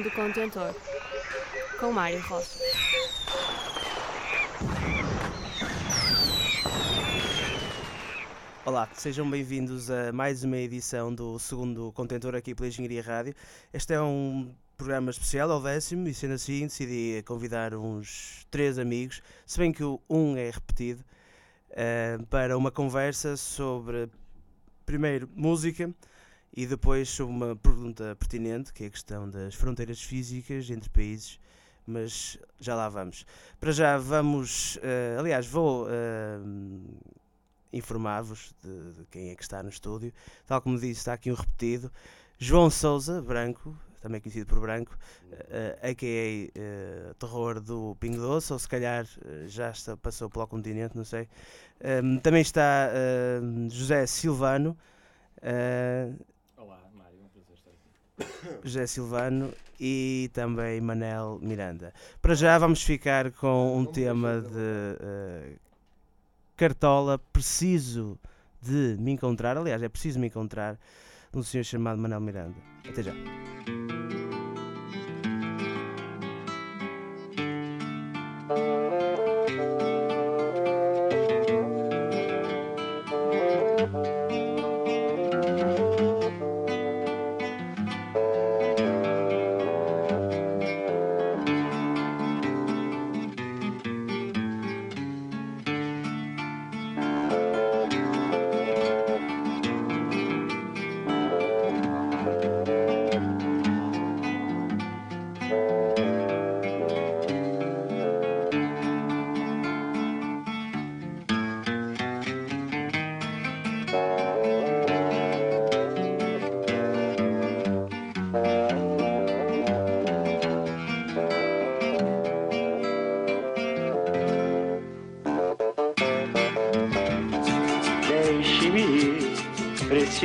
segundo contentor, com Mário Rocha. Olá, sejam bem-vindos a mais uma edição do segundo contentor aqui pela Engenharia Rádio. Este é um programa especial ao décimo e sendo assim decidi convidar uns três amigos, se bem que o um é repetido, uh, para uma conversa sobre primeiro música e depois sobre uma pergunta pertinente, que é a questão das fronteiras físicas entre países, mas já lá vamos. Para já vamos, uh, aliás, vou uh, informar-vos de, de, quem é que está no estúdio. Tal como disse, está aqui um repetido. João Souza, branco, também conhecido por branco, uh, a.k.a. Uh, terror do Pingo Doce, ou se calhar uh, já está, passou pelo continente, não sei. Um, também está José Silvano. Olá, Mário, é um prazer estar aqui. José Silvano e também Manel Miranda. Para já vamos ficar com um tema de Cartola, preciso de me encontrar, aliás, é preciso me encontrar, um senhor chamado Manel Miranda. Até já.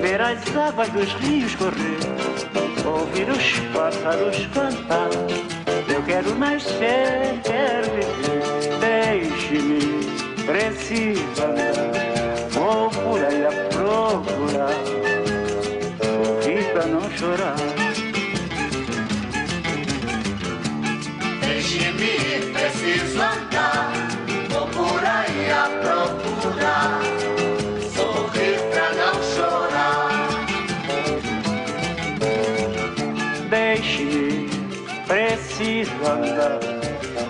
ver as águas dos rios correr, ouvir os pássaros cantar. Eu quero nascer, quero viver, deixe-me, preciso andar. Vou por aí a procurar, sorrir pra não chorar. Deixe-me, preciso andar por aí a procurar, andar,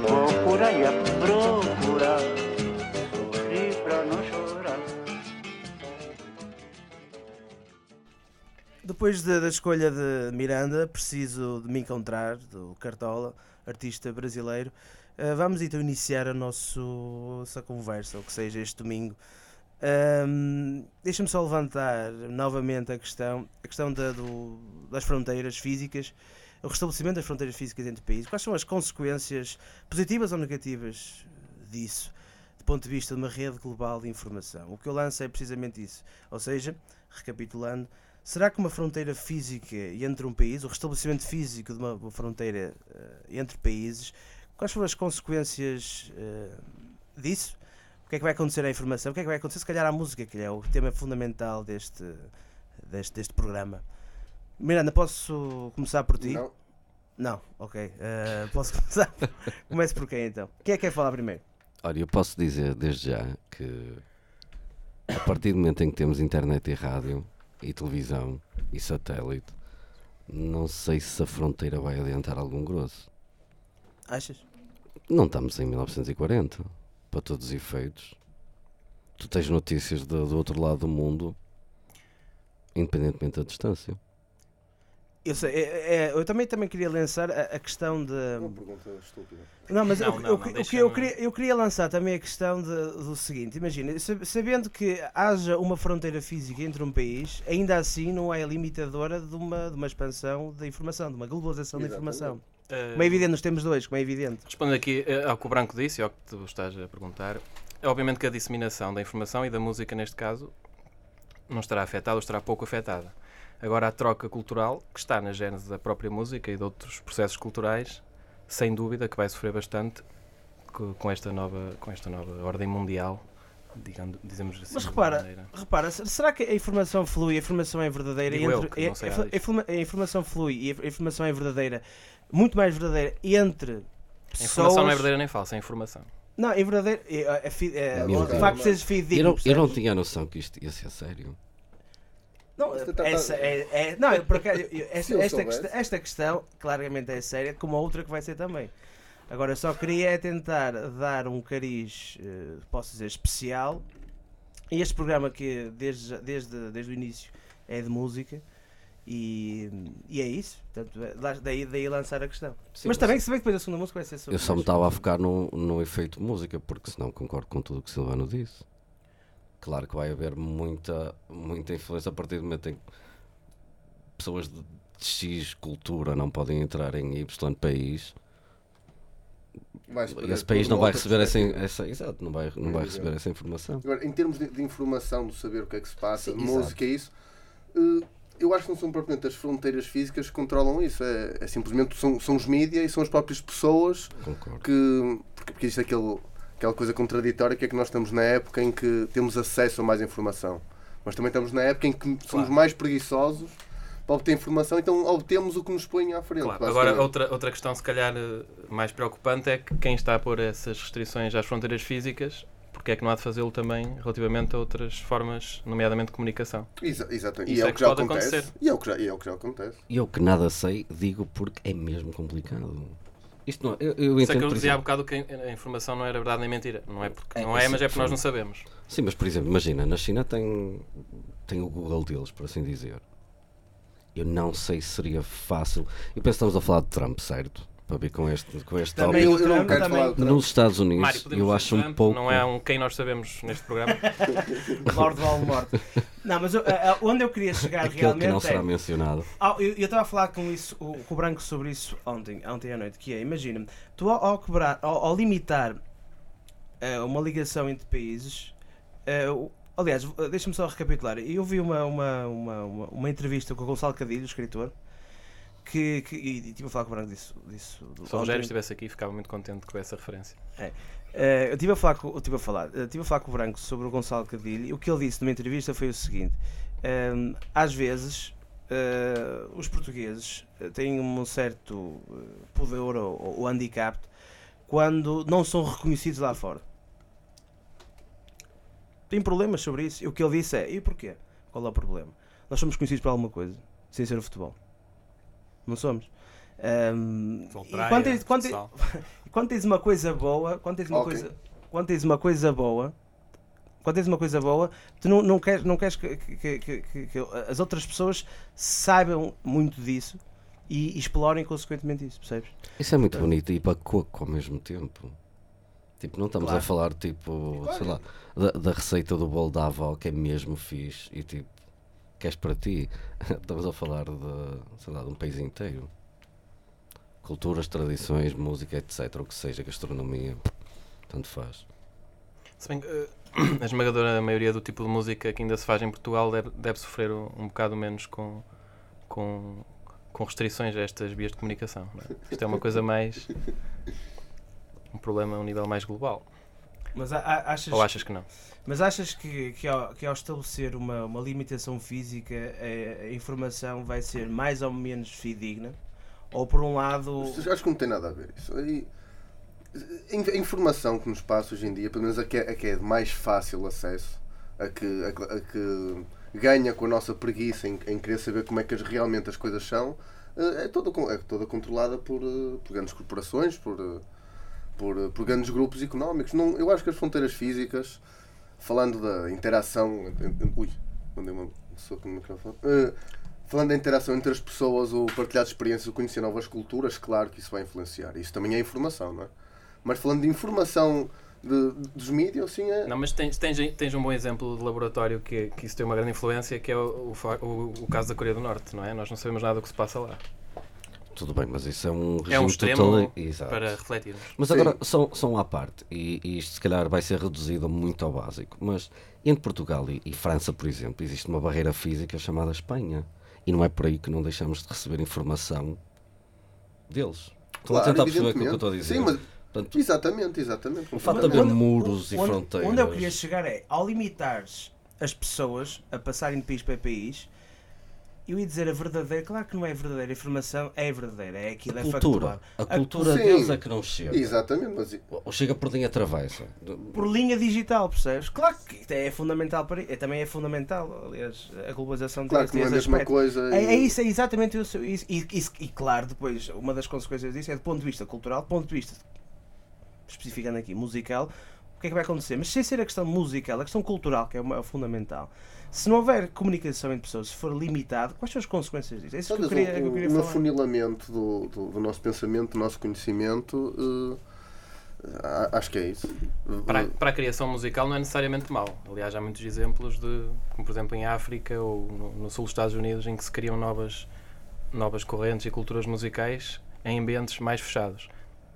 vou por aí a procurar. Depois da, da escolha de Miranda, preciso de me encontrar, do Cartola, artista brasileiro. Uh, vamos então iniciar a nossa conversa, ou que seja este domingo. Um, Deixa-me só levantar novamente a questão, a questão da, do, das fronteiras físicas, o restabelecimento das fronteiras físicas entre países. Quais são as consequências positivas ou negativas disso, do ponto de vista de uma rede global de informação? O que eu lanço é precisamente isso. Ou seja, recapitulando, será que uma fronteira física entre um país, o restabelecimento físico de uma, uma fronteira uh, entre países, Quais foram as consequências uh, disso? O que é que vai acontecer à informação? O que é que vai acontecer, se calhar, à música, que é o tema fundamental deste, deste, deste programa? Miranda, posso começar por ti? Não. Não, ok. Uh, posso começar? Comece por quem então? Quem é que quer falar primeiro? Olha, eu posso dizer desde já que a partir do momento em que temos internet e rádio, e televisão e satélite, não sei se a fronteira vai adiantar algum grosso. Achas? Não estamos em 1940, para todos os efeitos. Tu tens notícias do, do outro lado do mundo, independentemente da distância. Eu, sei, é- é- eu também, também queria lançar a, a questão de. Uma pergunta estúpida. Não, mas Não, eu, não, eu- não, o que deixa-me- eu queria, eu queria lançar também a questão de- do seguinte: imagina, sab- sabendo que haja uma fronteira física entre um país, ainda assim não é limitadora de uma, de uma expansão da informação, de uma globalização da Exatamente. informação. Eh, Como é evidente, nos temos dois, como é evidente. Respondendo aqui eh, ao que o Branco disse e ao que tu estás a perguntar, é obviamente que a disseminação da informação e da música, neste caso, não estará afetada ou estará pouco afetada. Agora, a troca cultural, que está na gênese da própria música e de outros processos culturais, sem dúvida que vai sofrer bastante co- com esta nova, com esta nova ordem mundial, digamos, dizemos assim. Mas repara, repara, se- será que a informação flui, a informação é verdadeira Digo eu, entre. que não é- sei a, a a informação flui e a informação é verdadeira, muito mais verdadeira entre A pessoas. informação não é verdadeira nem falsa, é informação. Não, é verdadeira. É, é, é, Meu o Deus. facto de seres Eu não, eu não tinha noção que isto ia ser sério. Não, Você tá- essa é, é- não, eu por acaso, eu- eu- Se esta, questão, esta questão claramente é séria, como a outra que vai ser também. Agora, eu só queria é tentar dar um cariz, eh, posso dizer, especial. E este programa que desde, desde, desde o início é de música. E, e é isso. Portanto, é- lá- daí, daí lançar a questão. Sim, mas também, se bem que depois a segunda música vai ser sobre Eu só me estava a focar no, no efeito música, porque senão concordo com tudo o que o Silvano disse. Claro que vai haver muita, muita influência a partir do momento em que pessoas de X cultura não podem entrar em Y país. Esse país não vai receber essa, essa, exato, não vai, não vai receber essa informação. Agora, em termos de, de informação, de saber o que é que se passa, Sim, exato. música e isso, eh, eu acho que não são propriamente as fronteiras físicas que controlam isso. É, é simplesmente são, são os mídias e são as próprias pessoas Concordo. que. Porque, porque isto é aquele, aquela coisa contraditória que é que nós estamos na época em que temos acesso a mais informação. Mas também estamos na época em que somos mais preguiçosos para obter informação, então obtemos o que nos põe à frente. Claro. Agora, outra, outra questão, se calhar eh, mais preocupante, é que quem está a pôr essas restrições às fronteiras físicas, porque é que não há de fazê-lo também relativamente a outras formas, nomeadamente de comunicação? Exa- exatamente. E Isso é é o que que já pode acontece. acontecer. E é o que já, e é o que já acontece. E eu que nada sei, digo porque é mesmo complicado. Isto não, eu, eu Isso é entendo, que eu dizia há bocado que a informação não era verdade nem mentira. Não é porque É, não é, isso mas é porque nós sim. não sabemos. Sim, mas por exemplo, imagina, na China tem, tem o Google deles, por assim dizer. Eu não sei se seria fácil. Eu penso que estamos a falar de Trump, certo? Para ver com este, com este Também tópico. eu não Trump quero também. falar. Nos Estados Unidos, Mário, eu acho um Trump, pouco. Não é um quem nós sabemos neste programa. Lord Voldemort. Não, mas eu- onde eu queria chegar aquele que não realmente será é. mencionado. Ah, eu estava a falar com, isso, o- com o Branco sobre isso ontem, ontem à noite, que é, imagina, tu ao, ao quebrar, ao, ao limitar eh, uma ligação entre países, o- aliás, deixa-me só recapitular, eu vi uma, uma, uma, uma, uma entrevista com o Gonçalo Cadilho, escritor, que, que e, e estive a falar com o Branco disso. disso Se o. Rogério estivesse aqui, ficava muito contente com essa referência. Eh, eu estive a falar com, eu estive a falar, eh, estive a falar com o Branco sobre o Gonçalo Cadilho e o que ele disse numa entrevista foi o seguinte: ehm, às vezes eh, os portugueses eh, têm um certo eh, pudor ou, ou handicap quando não são reconhecidos lá fora. Tem problemas sobre isso. E o que ele disse é: e porquê? Qual é o problema? Nós somos conhecidos por alguma coisa, sem ser o futebol. Não somos. E quando tens- quando tens- futsal. quando tens uma coisa boa, quando tens uma Ok. coisa, quando tens uma coisa boa, quando tens uma coisa boa, tu não, não queres, não queres que, que- que- que- que as outras pessoas saibam muito disso e, e explorem consequentemente isso, percebes? Isso é muito bonito e para coco ao mesmo tempo. Tipo, não estamos Claro. a falar, tipo, sei lá, da, da receita do bolo da avó que é mesmo fixe e tipo, queres para ti. Estamos a falar de, sei lá, de um país inteiro. Culturas, tradições, música, etc. O que seja, gastronomia, tanto faz. Se bem que eh, a esmagadora maioria do tipo de música que ainda se faz em Portugal deve, deve sofrer um, um bocado menos com, com, com restrições a estas vias de comunicação. não é? Isto é uma coisa mais. um problema a um nível mais global. Mas a- a- achas, Ou achas que não? Mas achas que, que, ao, que ao estabelecer uma, uma limitação física a, a informação vai ser mais ou menos fidedigna? Ou por um lado. Acho que não tem nada a ver isso. A informação que nos passa hoje em dia, pelo menos a que é, a que é de mais fácil acesso, a que, a, a que ganha com a nossa preguiça em, em querer saber como é que realmente as coisas são, eh, é toda, é toda controlada por, eh, por grandes corporações, por, eh, por, por grandes grupos económicos. Não, eu acho que as fronteiras físicas, falando da interação. Ui, mandei uma soco no microfone. Eh, falando da interação entre as pessoas, o partilhar experiências, o conhecer novas culturas, claro que isso vai influenciar. Isso também é informação, não é? Mas falando de informação de- dos mídias, sim, é. Não, mas tens, tens, tens um bom exemplo de laboratório que, que isso tem uma grande influência, que é o, o o- o caso da Coreia do Norte, não é? Nós não sabemos nada do que se passa lá. Tudo bem, mas isso é um regime É um extremo total- Exato. para refletirmos. Mas Sim. agora, são, são à parte, e, e isto se calhar vai ser reduzido muito ao básico, mas entre Portugal e, e França, por exemplo, existe uma barreira física chamada Espanha. E não é por aí que não deixamos de receber informação deles. Estão a Claro, tentar perceber o que eu evidentemente. estou a dizer. Sim, mas Portanto, Exatamente, exatamente. o facto de haver Onde- muros e onde- fronteiras. Onde eu queria chegar é, ao limitares as pessoas a passarem de país para país, eu ia dizer a verdadeira, claro que não é verdadeira informação, é verdadeira, é aquilo, é cultura. factual. A cultura Sim. deles é que não chega. Exatamente, mas Ou chega por linha travessa. Por linha digital, percebes? Claro que é fundamental para é, também é fundamental, aliás, a globalização claro que não é a mesma aspecto. coisa. É, e- é isso, é exatamente isso. isso- E, e- e, claro, depois, uma das consequências disso é do ponto de vista cultural, do ponto de vista, especificando aqui, musical, o que é que vai acontecer? Mas sem ser a questão musical, a questão cultural, que é o fundamental, se não houver comunicação entre pessoas, se for limitado, quais são as consequências disso? É isso que eu Talvez queria, que eu um, queria um falar. afunilamento do, do, do nosso pensamento, do nosso conhecimento. a- acho que é isso. Para, Eh, para a criação musical não é necessariamente mau. Aliás, há muitos exemplos de, como por exemplo em África ou no, no sul dos Estados Unidos, em que se criam novas, novas correntes e culturas musicais em ambientes mais fechados.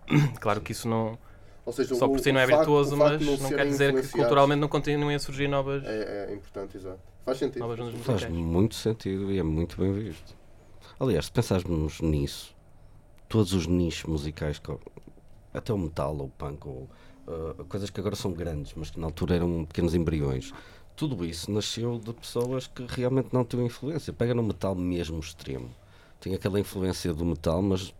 Claro que isso não, ou seja, só o- por si não é facto- virtuoso, mas de não quer dizer que culturalmente não continuem a surgir novas, É, é importante, exato. Faz sentido. novas Faz musicais. muito sentido e é muito bem visto. Aliás, se pensarmos nisso, todos os nichos musicais, até o metal ou o punk, ou uh, coisas que agora são grandes, mas que na altura eram pequenos embriões, tudo isso nasceu de pessoas que realmente não tinham influência. Pega no metal mesmo extremo, tem aquela influência do metal, mas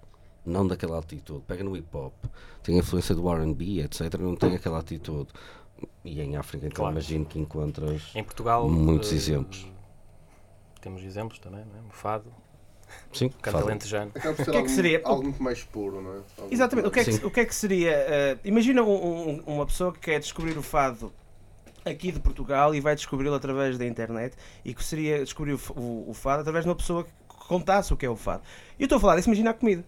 não daquela atitude. Pega no hip hop, tem a influência do RB, etc. Não tem aquela atitude. E em África, então Claro. imagino que encontras. Em Portugal Muitos eh, exemplos. Temos exemplos também, não é? O fado, Sim, canto alentejano. O que é que algo, seria? algo muito mais puro, não é? Algo Exatamente. O que é que, Sim. o que, é que seria? eh, imagina um- um- uma pessoa que quer descobrir o fado aqui de Portugal e vai descobri-lo através da internet e que seria descobrir o, o- o fado através de uma pessoa que contasse o que é o fado. E eu estou a falar disso, imagina a comida.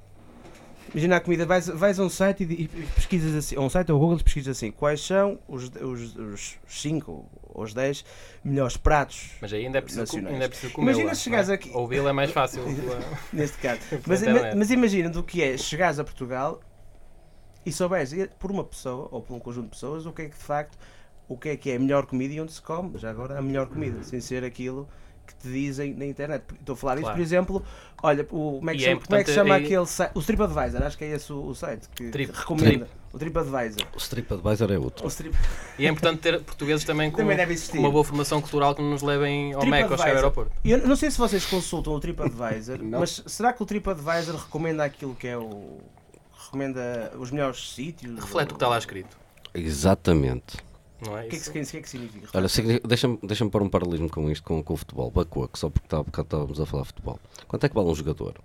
Imagina a comida, vais, vais a um site e, e pesquisas assim, a um site ou Google pesquisas assim, quais são os 5 os, os cinco ou os 10 melhores pratos Mas ainda é preciso, Nacionais. ainda é preciso comer. Imagina se chegares aqui- Ouvi-lo é mais fácil. neste caso. Mas, internet. mas imagina do que é chegares a Portugal e souberes por uma pessoa ou por um conjunto de pessoas o que é que de facto o que é que é a melhor comida e onde se come, já agora a melhor comida, sem ser aquilo que te dizem na internet. Estou a falar isso, Claro. por exemplo, olha, o, como, é que E é chama, como é que chama aí- aquele site? O TripAdvisor, acho que é esse o, o site que Trip. recomenda. O TripAdvisor. O TripAdvisor é outro. Strip... E é importante ter portugueses também com, Também com uma boa formação cultural que nos levem ao MEC, ao chegar ao aeroporto. Eu não sei se vocês consultam o TripAdvisor, mas será que o TripAdvisor recomenda aquilo que é o. recomenda os melhores sítios? Reflete o que está lá escrito. Exatamente. Não é O que é que, é que significa? Olha, deixa-me deixa pôr um paralelismo com isto, com, com o futebol. Bacoa, que só porque tá- porque estávamos a falar de futebol. Quanto é que vale um jogador?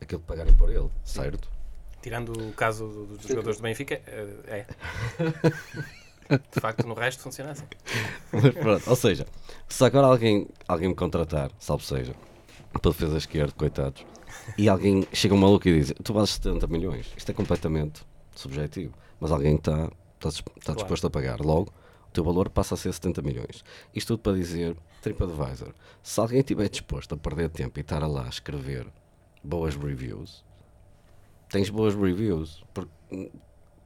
Aquilo que pagarem por ele, certo? Tirando o caso do- dos jogadores do Benfica, eh, é. De facto, no resto funciona assim. Mas pronto, ou seja, se agora alguém, alguém me contratar, salvo seja, para defesa esquerda, coitados, e alguém chega um maluco e diz: Tu vales 70 milhões, isto é completamente subjetivo, mas alguém está está disposto a pagar. Logo, o teu valor passa a ser 70 milhões. Isto tudo para dizer: TripAdvisor, se alguém estiver disposto a perder tempo e estar lá a escrever boas reviews, tens boas reviews. Porque hum,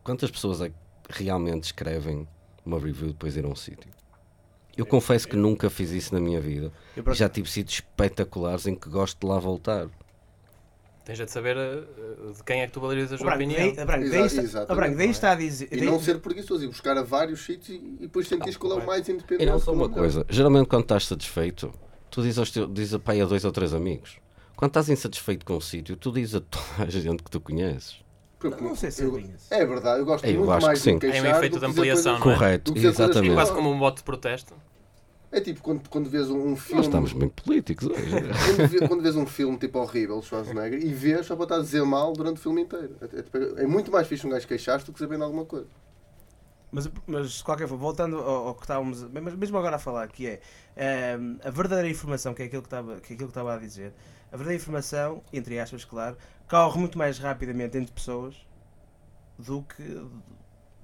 quantas pessoas é que realmente escrevem uma review depois ir a um sítio? Eu confesso que nunca fiz isso na minha vida. Já tive sítios espetaculares em que gosto de lá voltar. Tens é de saber eh, de quem é que tu valorizas O a opinião. daí, Branco, daí, está, o daí não é? está a dizer. E não ser preguiçoso, e buscar a vários sítios e, e depois sentir qual é o mais independente. E não só é uma o coisa, geralmente quando estás satisfeito, tu dizes, aos teus, dizes a pai a dois ou três amigos. Quando estás insatisfeito com um sítio, tu dizes a toda a gente que tu conheces. Porque Não sei se é eu-. É verdade, eu gosto Eu muito acho mais que sim. de me É um queixar efeito de dizer ampliação, não é? Correto, exatamente. É quase como um mote de protesto. É tipo quando, quando vês um, um Nós filme. estamos muito políticos hoje. Quando, vê- quando vês um filme tipo horrível, Schwarzenegger, e vês só para estar a dizer mal durante o filme inteiro. É, é é muito mais fixe um gajo queixar-se do que saber de alguma coisa. Mas, mas de qualquer forma, voltando ao, ao que estávamos, mas mesmo agora a falar, que é ehm, a verdadeira informação, que é aquilo que, estava, que é aquilo que estava a dizer, a verdadeira informação, entre aspas, claro, corre muito mais rapidamente entre pessoas do que,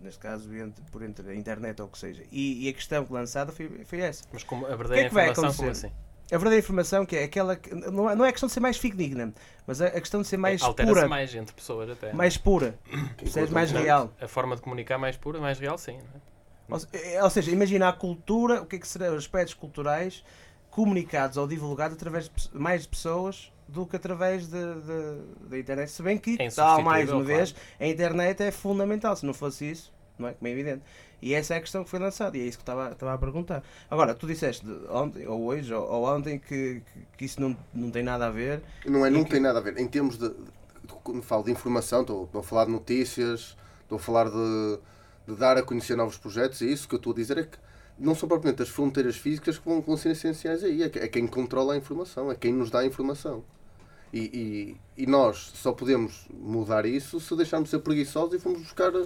neste caso, entre, por entre a internet ou o que seja. E, e a questão lançada foi, foi essa. Mas como a que é verdadeira que vai informação, como acontecer? assim? A verdadeira informação, que é aquela que. Não é, não é a questão de ser mais fidigna, mas a, a questão de ser mais Altera-se pura. mais entre pessoas até. Mais pura. Percebes? Mais real. A forma de comunicar mais pura, mais real, sim. não é? Ou, é- ou seja, imagina a cultura, o que é que serão os aspectos culturais comunicados ou divulgados através de mais pessoas do que através da internet. Se bem que, É tal mais uma vez, a internet é fundamental. Se não fosse isso, não é? Como é evidente. E essa é a questão que foi lançada e é isso que estava, estava a perguntar. Agora, tu disseste ontem, ou hoje, ou, ou ontem, que, que, que isso não, não tem nada a ver. Não, é, não que- tem nada a ver. Em termos de. de- quando falo de informação, estou, estou a falar de notícias, estou a falar de, de dar a conhecer novos projetos, e isso que eu estou a dizer é que não são propriamente as fronteiras físicas que vão, ser essenciais aí, é, é quem controla a informação, é quem nos dá a informação. E, e, e nós só podemos mudar isso se deixarmos de ser preguiçosos e formos buscar, em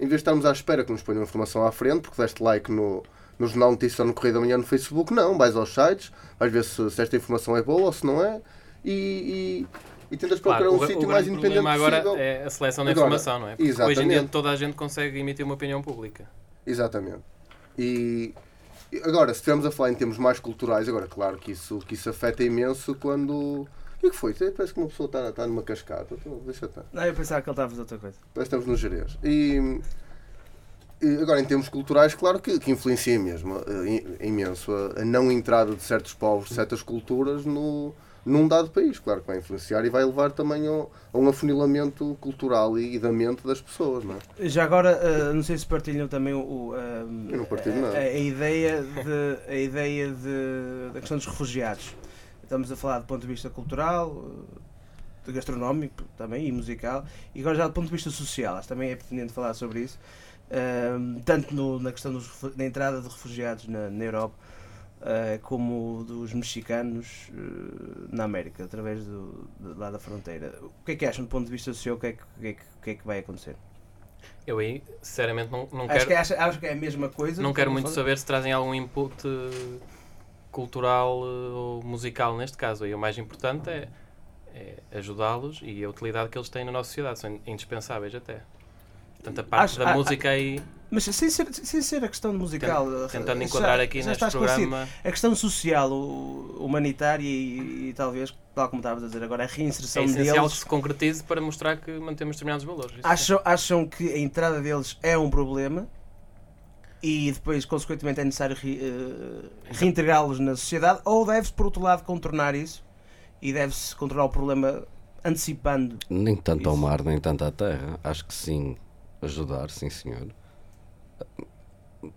vez de estarmos à espera que nos ponham informação à frente, porque deste like no, no Jornal Notícias ou no Correio da Manhã no Facebook, não, vais aos sites, vais ver se, se esta informação é boa ou se não é, e, e, e tentas procurar Claro, um sítio mais independente agora possível. é a seleção da Agora, informação, não é? Porque hoje em dia exatamente. toda a gente consegue emitir uma opinião pública. Exatamente. E agora, se estivermos a falar em termos mais culturais, agora, claro que isso, que isso afeta imenso quando. O que é que foi? Parece que uma pessoa está, está numa cascata. Então, deixa estar. Não, eu pensava que ele estava a fazer outra coisa. Parece que estamos no Jerez. E, e agora, em termos culturais, claro que, que influencia mesmo, im- imenso, a, a não entrada de certos povos, de certas culturas no, num dado país. Claro que vai influenciar e vai levar também ao- a um afunilamento cultural e, da mente das pessoas, não é? Já agora, eh, não sei se partilham também o, Eu não partilho a, nada. a- a ideia, de, a ideia de, da questão dos refugiados. Estamos a falar do ponto de vista cultural, eh, de gastronómico também e musical, e agora já do ponto de vista social, acho também é pertinente falar sobre isso, eh, tanto no- na questão da entrada de refugiados na, na Europa, eh, como dos mexicanos eh, na América, através do, de, lá da fronteira. O que é que acham do ponto de vista social? O que é que, o que, é que, o que, é que vai acontecer? Eu aí, sinceramente, não, não Acho, quero, que, acho, acho que é a mesma coisa. não quero que muito saber se trazem algum input eh, cultural ou musical neste caso. Aí o mais importante é, é ajudá-los e a utilidade que eles têm na nossa sociedade. São indispensáveis até. Portanto, a parte Acho- da ah, música aí, Mas sem ser, sem ser a questão musical. tentando já- enquadrar aqui já neste programa, A questão social, o- humanitária e, e talvez, tal como estavas a dizer agora, a é reinserção essencial que deles. se concretize para mostrar que mantemos determinados valores. Acham, acham que a entrada deles é um problema e depois, consequentemente, é necessário re- eh, reintegrá-los na sociedade ou deve-se, por outro lado, contornar isso e deve-se controlar o problema antecipando. Nem tanto ao Isso. mar, nem tanto à terra. Acho que sim, ajudar, sim senhor.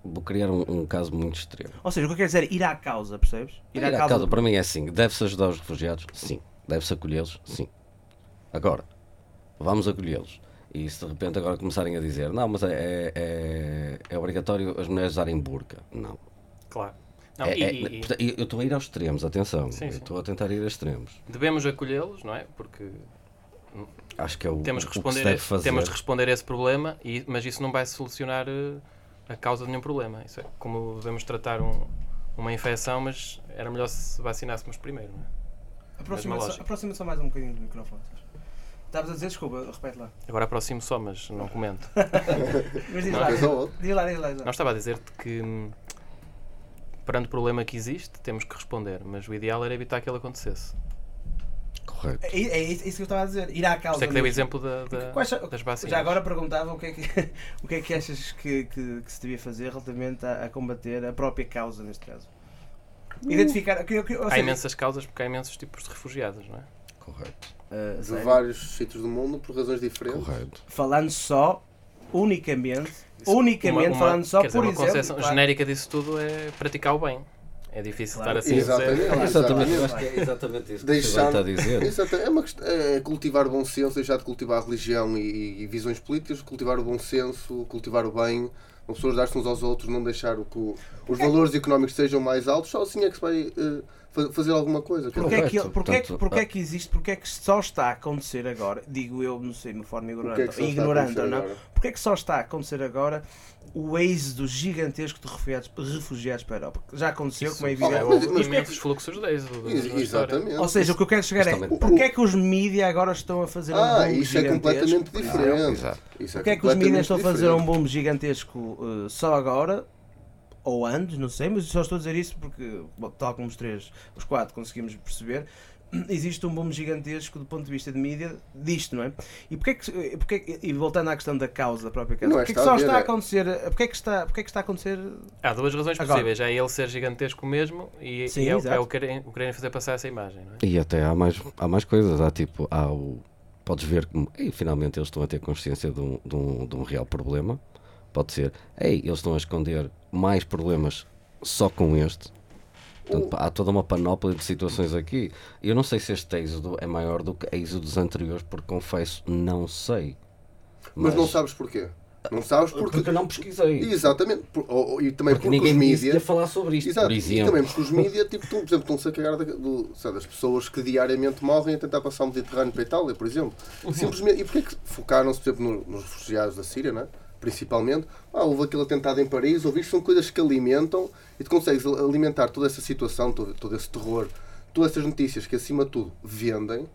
Vou criar um, um caso muito extremo. Ou seja, o que eu quero dizer é ir à causa, percebes? Ir à causa, para mim é assim: deve-se ajudar os refugiados? Sim. Deve-se acolhê-los? Sim. Agora, vamos acolhê-los. E se de repente agora começarem a dizer: não, mas é, é, é, é obrigatório as mulheres usarem burca? Não. Claro. Não, É- e- é- e- portanto, eu estou a ir aos extremos, atenção. Sim, estou a tentar ir a extremos. devemos acolhê-los, não é? Porque Acho que é o, temos que o que se responder, deve a, fazer. temos de responder a esse problema, e, mas isso não vai solucionar eh, a causa de nenhum problema. Isso é como devemos tratar um- uma infecção, mas era melhor se vacinássemos primeiro. Não é? Aproxima Mesma só, lógica. aproxima só mais um bocadinho do microfone. Estavas a dizer, desculpa, repete lá. Agora aproximo só, mas não comento. Mas diz Não, lá, diz lá, diz lá. diz lá. Não estava a dizer-te que hum, perante o problema que existe, temos que responder, mas o ideal era evitar que ele acontecesse. Correto. É, é isso que eu estava a dizer, ir à causa. isso é que dei o exemplo da, da- das vacinas. Já agora perguntava o que é que, o que, é que achas que, que, que se devia fazer relativamente a, a combater a própria causa, neste caso. Identificar. Que, que, Há seja, imensas causas porque há imensos tipos de refugiados, não é? Correto. ah, De sério? vários sítios do mundo, por razões diferentes. Correto. falando só, unicamente, Isso- unicamente uma- uma- falando só, dizer, por uma exemplo. concepção claro, genérica disso tudo é praticar o bem. É difícil Claro. estar assim a Exatamente. dizer. Exatamente, eu Exatamente. acho que é exatamente isso que Deixar- está a dizer. É, uma é cultivar bom senso, deixar de cultivar religião e, e visões políticas, cultivar o bom senso, cultivar o bem, As pessoas dar-se uns aos outros, não deixar o que o- os valores económicos sejam mais altos, só assim é que se vai fa- fazer alguma coisa. Porquê é, que, porquê, é que, portanto, porquê é ah. que existe, porquê é que só está a acontecer agora, digo eu, não sei, de uma forma Porquê é ignorante, que ignorante ou não, agora? porquê é que só está a acontecer agora o êxodo gigantesco de refugiados, refugiados para a Europa? Já aconteceu, como é Isso, evidente. mas- houve mas- imensos fluxos de êxodo. Exatamente. Ou seja, o que eu quero chegar é, porquê é que os mídia agora estão a fazer um Ah, boom isso é gigantesco? completamente diferente. Exato. Isso é Porquê é que os mídias estão a completamente fazer um diferente. boom gigantesco eh, só agora? Ou antes, não sei, mas só estou a dizer isso porque, bom, tal como os três, os quatro conseguimos perceber, existe um boom gigantesco do ponto de vista de mídia disto, não é? E porquê que, eh, porquê que- e voltando à questão da causa, da própria causa, Não é porquê que está só está a é- acontecer, porquê que está, porquê que está a acontecer Há duas razões Agora. possíveis. É ele ser gigantesco mesmo e, Sim, e é, o- é o que querem, o fazer passar essa imagem. Não é? E até há mais, há mais coisas. Há tipo, há o. Podes ver como. Ei, finalmente eles estão a ter consciência de um, de um, de um real problema. Pode ser. Ei, eles estão a esconder mais problemas só com este. Portanto, há toda uma panóplia de situações aqui. Eu não sei se este êxodo é maior do que êxodos anteriores, porque confesso, não sei. Mas não sabes porquê. Não sabes porque. Porque não pesquisei. Exatamente. Por- ou- ou- e também Porque porque, ninguém os que ia falar sobre isto, Exato. por E exemplo. também porque os mídias, tipo, estão, por exemplo, estão-se a cagar da- do, sabe, das pessoas que diariamente morrem a tentar passar o Mediterrâneo para a Itália, por exemplo. Simplesmente. E porquê que focaram-se, por exemplo, no- nos refugiados da Síria, não é? Principalmente? Ah, houve aquele atentado em Paris, ou isto são coisas que alimentam e tu consegues al- alimentar toda essa situação, todo, todo esse terror, todas essas notícias que, acima de tudo, vendem.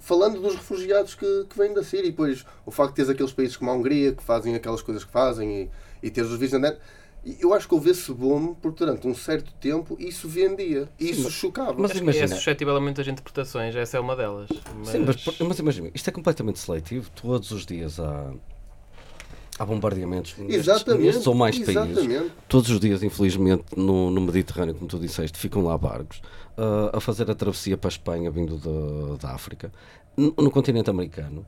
Falando dos refugiados que, que vêm da Síria, e depois o facto de teres aqueles países como a Hungria que fazem aquelas coisas que fazem e, e teres os vídeos na net, eu acho que houve esse boom porque durante um certo tempo isso vendia, isso mas- chocava. mas que imagina- é suscetível a muitas interpretações, essa é uma delas. Mas, Sim, mas, mas imagina, isto é completamente seletivo. Todos os dias há, há bombardeamentos nestes, Exatamente. nestes ou mais países. exatamente. Todos os dias, infelizmente, no, no Mediterrâneo, como tu disseste, ficam lá barcos ah, a fazer a travessia para a Espanha, vindo da, da África. No, no continente americano.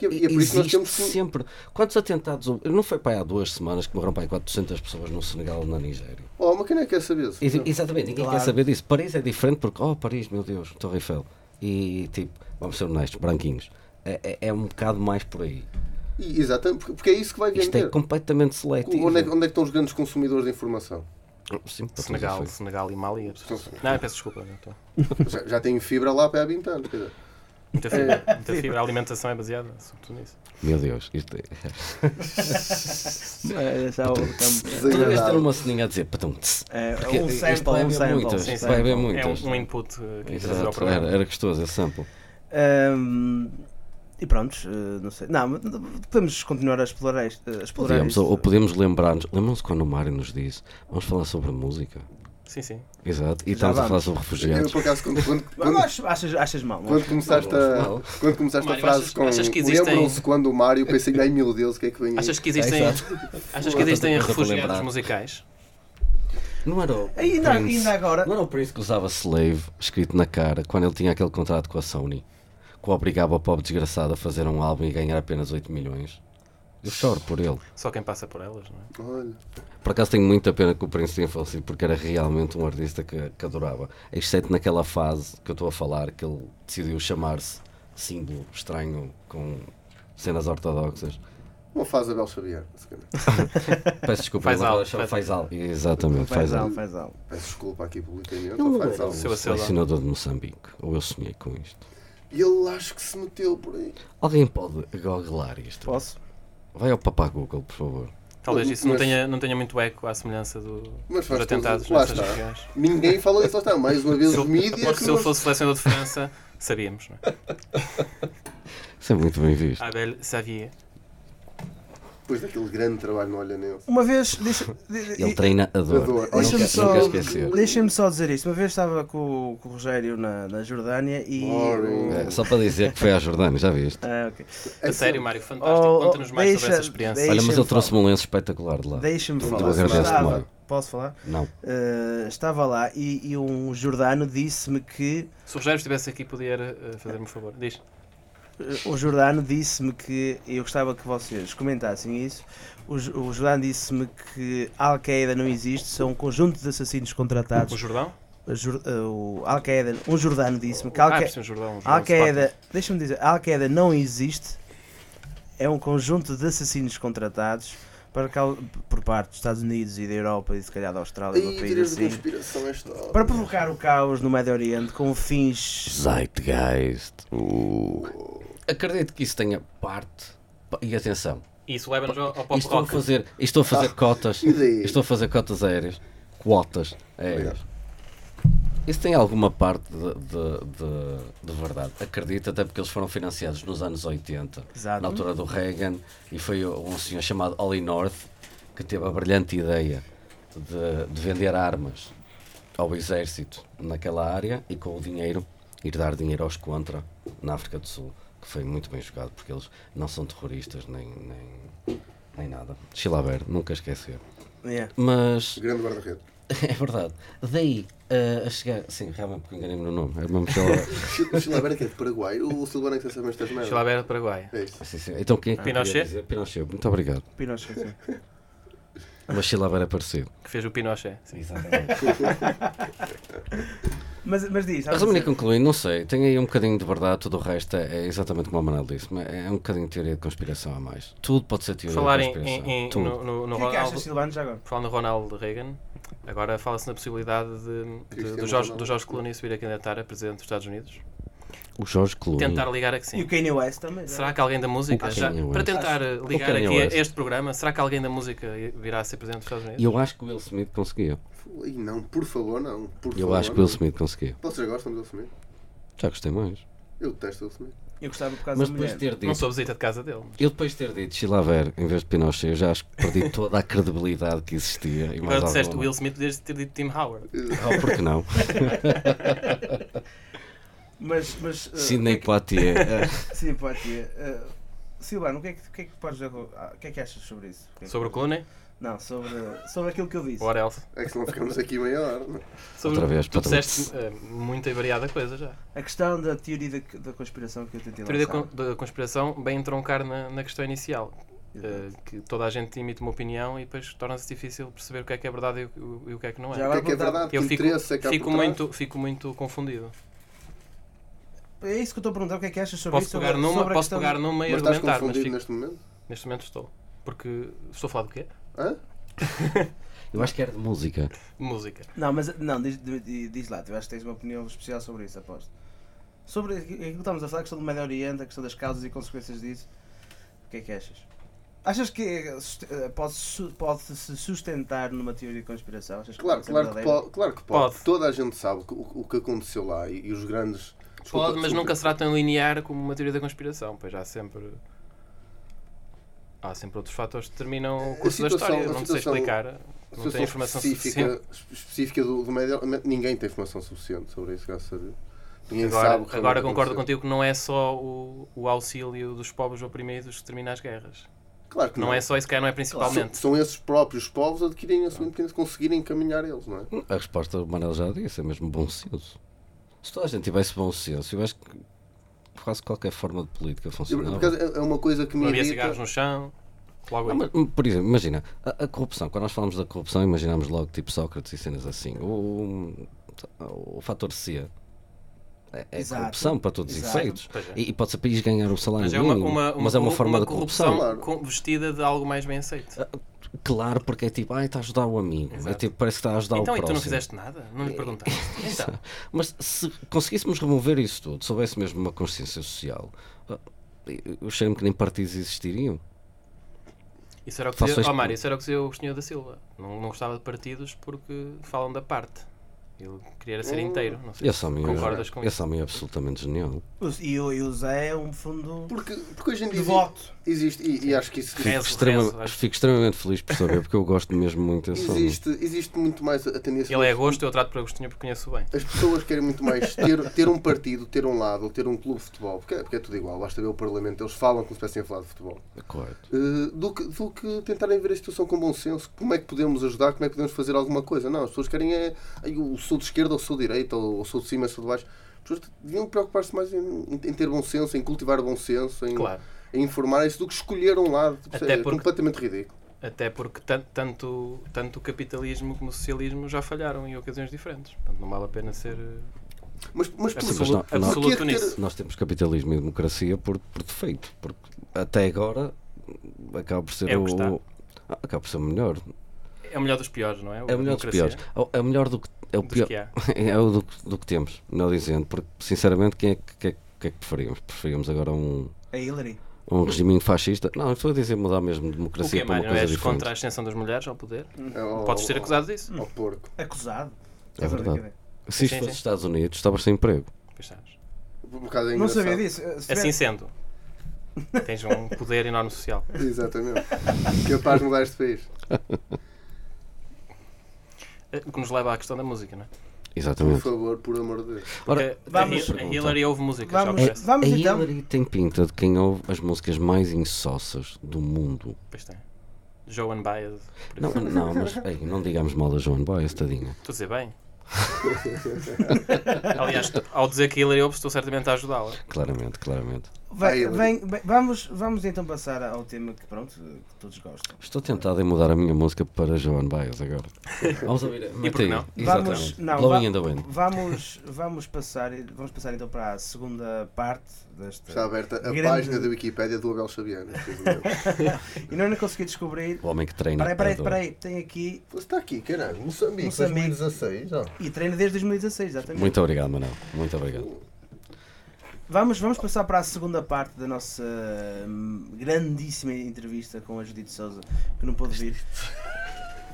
E é- e é por isso que nós temos que- sempre. Quantos atentados houve? Não foi para aí há duas semanas que morreram para aí 400 pessoas no Senegal ou na Nigéria. Oh, mas quem é que quer saber? isso? Ex- Exatamente, ninguém Claro. quer saber disso. Paris é diferente porque, oh, Paris, meu Deus, Torre Eiffel. E tipo, vamos ser honestos, branquinhos. É, é, é um bocado mais por aí. E- Exatamente, porque- é isso que vai Isto é vender. completamente seletivo. Onde é, que- onde é que estão os grandes consumidores de informação? Sim, Senegal, Senegal e Mali. Não, peço desculpa. Não estou. Já, já têm fibra lá para há 20 anos. quer dizer. Muita fibra, muita fibra. A alimentação é baseada, sobretudo nisso. Meu Deus, isto é. É, campo. Devias ter uma ceninha a dizer, patum. É, Porque um sample, vai um sample. muitas, um isto vai haver sample. É muitas. um, um input que Exato, era, era gostoso esse sample. Ahm, e pronto, eh, não sei. Não, mas podemos continuar a explorar isto. A explorar Podíamos, isto. ou, podemos lembrar-nos. Lembram-se quando o Mário nos disse: vamos falar sobre música? Sim, sim. Exato, e estamos a falar sobre Eu, refugiados. por acaso, quando, quando, quando, achas, achas, mal, não? quando começaste, Não, a, quando começaste a Mário, frase achas- com achas que existem- lembram-se quando o Mário, pensei, ai meu Deus, o que é que vem aí? Achas que existem, É, achas que existem refugiados musicais? Não era o Ainda, Prince- ainda agora. Não era o Prince que usava Slave escrito na cara quando ele tinha aquele contrato com a Sony que o obrigava o pobre desgraçado a fazer um álbum e ganhar apenas 8 milhões? Eu choro por ele. Só quem passa por elas, não é? Olha, Por acaso tenho muita pena que o Prince tenha falecido porque era realmente um artista que, que adorava. Exceto naquela fase que eu estou a falar que ele decidiu chamar-se símbolo estranho com cenas ortodoxas. uma fase Abel Xavier. se calhar. Peço desculpa, Faisal, ele chama Faisal. Faisal. Exatamente, Faz algo, faz algo. Peço desculpa aqui publicamente. Ele o Acela. selecionador de Moçambique. Ou eu sonhei com isto. E ele acho que se meteu por aí. Alguém pode googlar isto? Posso? Vai ao papá Google, por favor. Talvez isso não Mas- tenha, não tenha muito eco à semelhança do, Mas dos atentados nessas está. regiões. Ninguém fala disso, lá está. Mais uma vez os mídias. Porque que se eu nós- fosse selecionador de França, sabíamos, não é? Isso é muito bem visto. Abel Xavier. Depois daquele grande trabalho no Olha Nele. Uma vez, deixa, de- de- Ele treina a dor. Deixa-me só, deixa-me só dizer isto. Uma vez estava com, o- com o Rogério na, na Jordânia e. É, só para dizer que foi à Jordânia, já viste? Ah, ok. A sério, Mário, fantástico. Oh, oh, Conta-nos mais sobre deixa- essa experiência. deixa- Olha, mas ele Deixa-me trouxe-me um lenço espetacular de lá. Deixa-me Eu falar. agradeço, Estava- Mário. Posso falar? Não. Uh, estava lá e, e um jordano disse-me que Se o Rogério estivesse aqui, podia uh, fazer-me um favor. Diz. O jordano disse-me que eu gostava que vocês comentassem isso. O, o jordano disse-me que a Al-Qaeda não existe, são um conjunto de assassinos O contratados. Jordão? A Jor- uh, o Al-Qaeda, um jordano disse-me que a Ah, Al-Qaeda percebo, Jordão. A Jordão Al-Qaeda, deixa-me dizer, a Al-Qaeda não existe, é um conjunto de assassinos contratados para por parte dos Estados Unidos e da Europa e se calhar da Austrália, um país assim, é para provocar o caos no Médio Oriente com fins. Zeitgeist. Uh. Acredito que isso tenha parte. E atenção, Isso leva-nos ao, ao pop estou a rock. fazer, e estou a fazer cotas. ideia. Estou a fazer cotas aéreas. Quotas aéreas. Isso tem alguma parte de, de, de, de verdade. Acredito, até porque eles foram financiados nos anos 80, Exato. na altura do Reagan, e foi um senhor chamado Ollie North que teve a brilhante ideia de, de vender armas ao exército naquela área e com o dinheiro ir dar dinheiro aos contra na África do Sul, que foi muito bem jogado, porque eles não são terroristas nem, nem, nem nada. Chilaber, nunca esquecer. Yeah. Mas Grande guarda-redes. é verdade. Daí eh, a chegar. Sim, realmente porque enganei-me no nome. É mesmo Chilaber. Chilaber é que é de Paraguai. O Silvano é que sabe estas merdas. Chilaber de Paraguai. É isso. sim, sim. Então quem é que Pinochet? Pinochet, muito obrigado. Pinochet, sim. Mas Chilaber é parecido. Que fez o Pinochet. Exatamente. Mas, mas diz, Resumir e concluir, não sei. Tem aí um bocadinho de verdade, tudo o resto é, é exatamente como o Manel disse. mas É um bocadinho de teoria de conspiração a mais. Tudo pode ser teoria Falar de conspiração. em- em- Tudo. no, no, no O que é que Ronaldo. achas, Silvano, já agora? Falando no Ronald Reagan, agora fala-se na possibilidade de, de- do, Jorge, do Jorge Clooney subir a candidatar a presidente dos Estados Unidos. O Jorge Clooney. Tentar ligar a que E sim. o Kanye West também. Será que alguém da música, já- para tentar eh, ligar aqui a West. este programa, será que alguém da música virá a ser presidente dos Estados E Unidos? eu acho que o Will Smith conseguia. Ui, não, por favor, não. Por Eu favor, acho que o Will não. Smith conseguia. Vocês gostam do Will Smith? Já gostei mais. Eu detesto o Will Smith. Eu gostava por causa Mas da depois de ter Não dito. sou visita de casa dele. Eu depois de ter dito Chilaver em vez de Pinochet, eu já acho que perdi toda a credibilidade que existia. E mais Agora disseste alguma. Will Smith, podias ter dito Tim Howard. Oh, por que não? Mas, mas uh, Sidney o que Poitier. eh, é ser. Uh, Silvano, o que, é que, o que é que podes dizer? ah, O que é que achas sobre isso? que é que- Sobre o Clooney? Não, sobre, sobre aquilo que eu disse. What else? É que se não ficamos aqui meia hora. não é? Sobre, Outra vez, tu disseste eh, muita e variada coisa já. A questão da teoria da, da conspiração que eu tentei A teoria da, da conspiração bem entroncar na, na questão inicial. eh, que toda a gente emite uma opinião e depois torna-se difícil perceber o que é que é verdade e o, e o que é que não é. Já O que é que é verdade? Eu Que fico, é fico, muito, fico muito confundido. É isso que eu estou a perguntar. O que é que achas sobre Posso isso? pegar sobre, numa, sobre posso pegar numa e Mas estás argumentar, mas confundido fico, neste momento? neste momento estou. Porque estou a falar do quê? Hã? Eu acho que era de música. Música. Não, mas não, diz, diz- diz lá, tu acho que tens uma opinião especial sobre isso, aposto. Sobre aquilo que estamos a falar, a questão do Médio Oriente, a questão das causas e consequências disso, o que é que achas? Achas que eh, pode, su- pode se sustentar numa teoria de conspiração? Achas Claro, pode ser claro que pode. Claro que pode. Pode. Toda a gente sabe o, que- o que aconteceu lá e, e os grandes. Desculpa, Pode, mas desculpa. nunca será tão linear como uma teoria da conspiração, pois há sempre. Há sempre outros fatores que determinam o curso da situação- história. a Não sei explicar. Não tenho informação específica, suficiente. específica do, do médio. Ninguém tem informação suficiente sobre isso, graças a Deus. Ninguém Agora, que agora concordo aconteceu. contigo que não é só o, o auxílio dos povos oprimidos que termina as guerras. Claro que Não é só isso que é, não é principalmente. São, são esses próprios povos adquirem a sua independência, conseguirem encaminhar eles, não é? A resposta o Manel já disse, é mesmo bom senso. Se toda a gente tivesse bom senso, eu acho que quase qualquer forma de política funcionava. é uma coisa que me Não havia irrita. cigarros no chão. Logo Não, aí. mas, por exemplo, imagina, a, a corrupção, quando nós falamos da corrupção, imaginamos logo tipo Sócrates e cenas assim. O, o fator C é, é Exato. corrupção para todos os efeitos. É. E, e pode ser país ganhar o salário Mas é uma, mínimo, uma, uma, mas é uma forma uma de corrupção. Claro. com- vestida de algo mais bem aceito. Claro, porque é tipo, ah, está a ajudar o amigo. É tipo, parece que está a ajudar Então, o e tu próximo. não fizeste nada? Não lhe perguntaste? Então, Mas se conseguíssemos remover isso tudo, se houvesse mesmo uma consciência social, ah, eu cheiro-me que nem partidos existiriam. isso era o que dizia, oh, Mário, isso era o que dizia o Agostinho da Silva. Não, não gostava de partidos porque falam da parte. Ele queria ser inteiro. Não sei Esse se homem, concordas com isso. esse homem é absolutamente genial. E, o- e o Zé é um fundo Porque, porque hoje em de dia voto. Existe, e, e acho que isso Rezo, Fico, extrema- rezo, acho. fico extremamente feliz por saber, porque eu gosto mesmo muito desse homem. existe, existe muito mais a tendência. Ele é agosto, eu trato por Agostinho porque conheço bem. As pessoas querem muito mais ter, ter um partido, ter um lado, ter um clube de futebol, porque é, porque é tudo igual, basta ver o Parlamento, eles falam como se estivessem a falar de futebol, Correto. Eh, do, que, do que tentarem ver a situação com bom senso. Como é que podemos ajudar, como é que podemos fazer alguma coisa? Não, as pessoas querem é, "Ai, eu sou de esquerda ou sou de direita, ou, ou sou de cima ou sou de baixo. As pessoas deviam preocupar-se mais em, em- em ter bom senso, em cultivar bom senso, em, Claro. Em informar-se do que escolher um lado. Tipo, Até é porque- completamente ridículo. Até porque tan- tanto, tanto o capitalismo como o socialismo já falharam em ocasiões diferentes. Portanto, não vale a pena ser. eh, Mas, mas por- Absoluto, Mas não- não- absoluto é nisso. Nós temos capitalismo e democracia por, por defeito, porque até agora acaba por ser É o o, o- Ah, acaba por ser o melhor. É o melhor dos piores, não é? É o melhor dos piores. É o melhor do que, é o Dos pior, que há. é o do, que- do que temos, não dizendo, porque sinceramente quem é que, que, é que- que é que preferimos? Preferimos agora um, A Hillary. Um regiminho fascista? Não, estou a dizer mudar mesmo O democracia para mais? uma Não coisa és diferente. contra a extensão das mulheres ao poder? É ao- Podes ser acusado disso. Ao porco. Acusado. É verdade. Quer dizer, Se isto fosse. Estados Unidos, estavas sem emprego. Pois. Um é Não sabia disso. Se Assim sendo, tens um poder enorme social. Exatamente. Capaz de mudar este país. O que nos leva à questão da música, não é? Por Exatamente. favor, por amor de Deus. Ora, Porque vamos a, Hi- a Hillary ouve música, já Vamos, parece. vamos a então. Hillary tem pinta de quem ouve as músicas mais insossas do mundo. Pois tem. Joan Baez. por Não, não mas ei, não digamos mal da Joan Baez, tadinha. Estou a dizer bem. Aliás, ao dizer que Hillary ouve, estou certamente a ajudá-la. Claramente, claramente. Vai- vem- bem, vamos, vamos então passar ao tema que, pronto, que todos gostam. Estou tentado em mudar a minha música para Joan Baez agora. Vamos ouvir. por aí. não? Vamos, não, Blowing va- in the Wind. vamos, vamos, passar, vamos passar então para a segunda parte desta. Está aberta a Grande- página da Wikipédia do Abel Xavier. momento. E não, não consegui descobrir. O homem que treina. Peraí, peraí, dor. peraí. Tem aqui. Você está aqui, caralho. Moçambique, Moçambique. 2016. ó. E treina desde 2016, exatamente. Muito obrigado, Manel. Muito obrigado. Vamos, vamos passar para a segunda parte da nossa hum, grandíssima entrevista com a Judite Souza, que não pôde vir.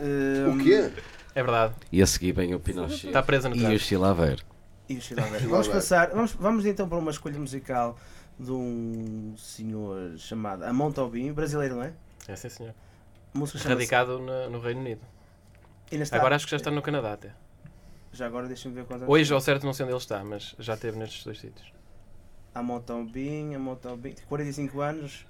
Hum, O quê? É verdade. E a seguir vem o Pinochet Está presa no e o trânsito. Chilaver. E o Chilaver. Vamos passar, vamos, vamos então para uma escolha musical de um senhor chamado Amon Tobin, brasileiro, não é? É sim, senhor. A música chama-se- Radicado no, no Reino Unido. Ainda está- Agora acho que já está no Canadá até. Já agora deixa-me ver quantos Hoje, ao certo, não sei onde ele está, mas já esteve nestes dois sítios. Amon Tobin, Amon Tobin, 45 anos.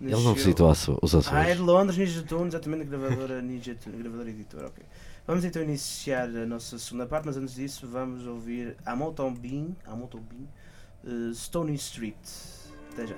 Ele não visitou os Ah, é Açores. de Londres, Ninja Tunes, exatamente, gravadora Ninja Tunes, gravadora editora, ok. Vamos então iniciar a nossa segunda parte, mas antes disso vamos ouvir Hamilton Bean, Hamilton Bean, eh, Stony Street. Até já.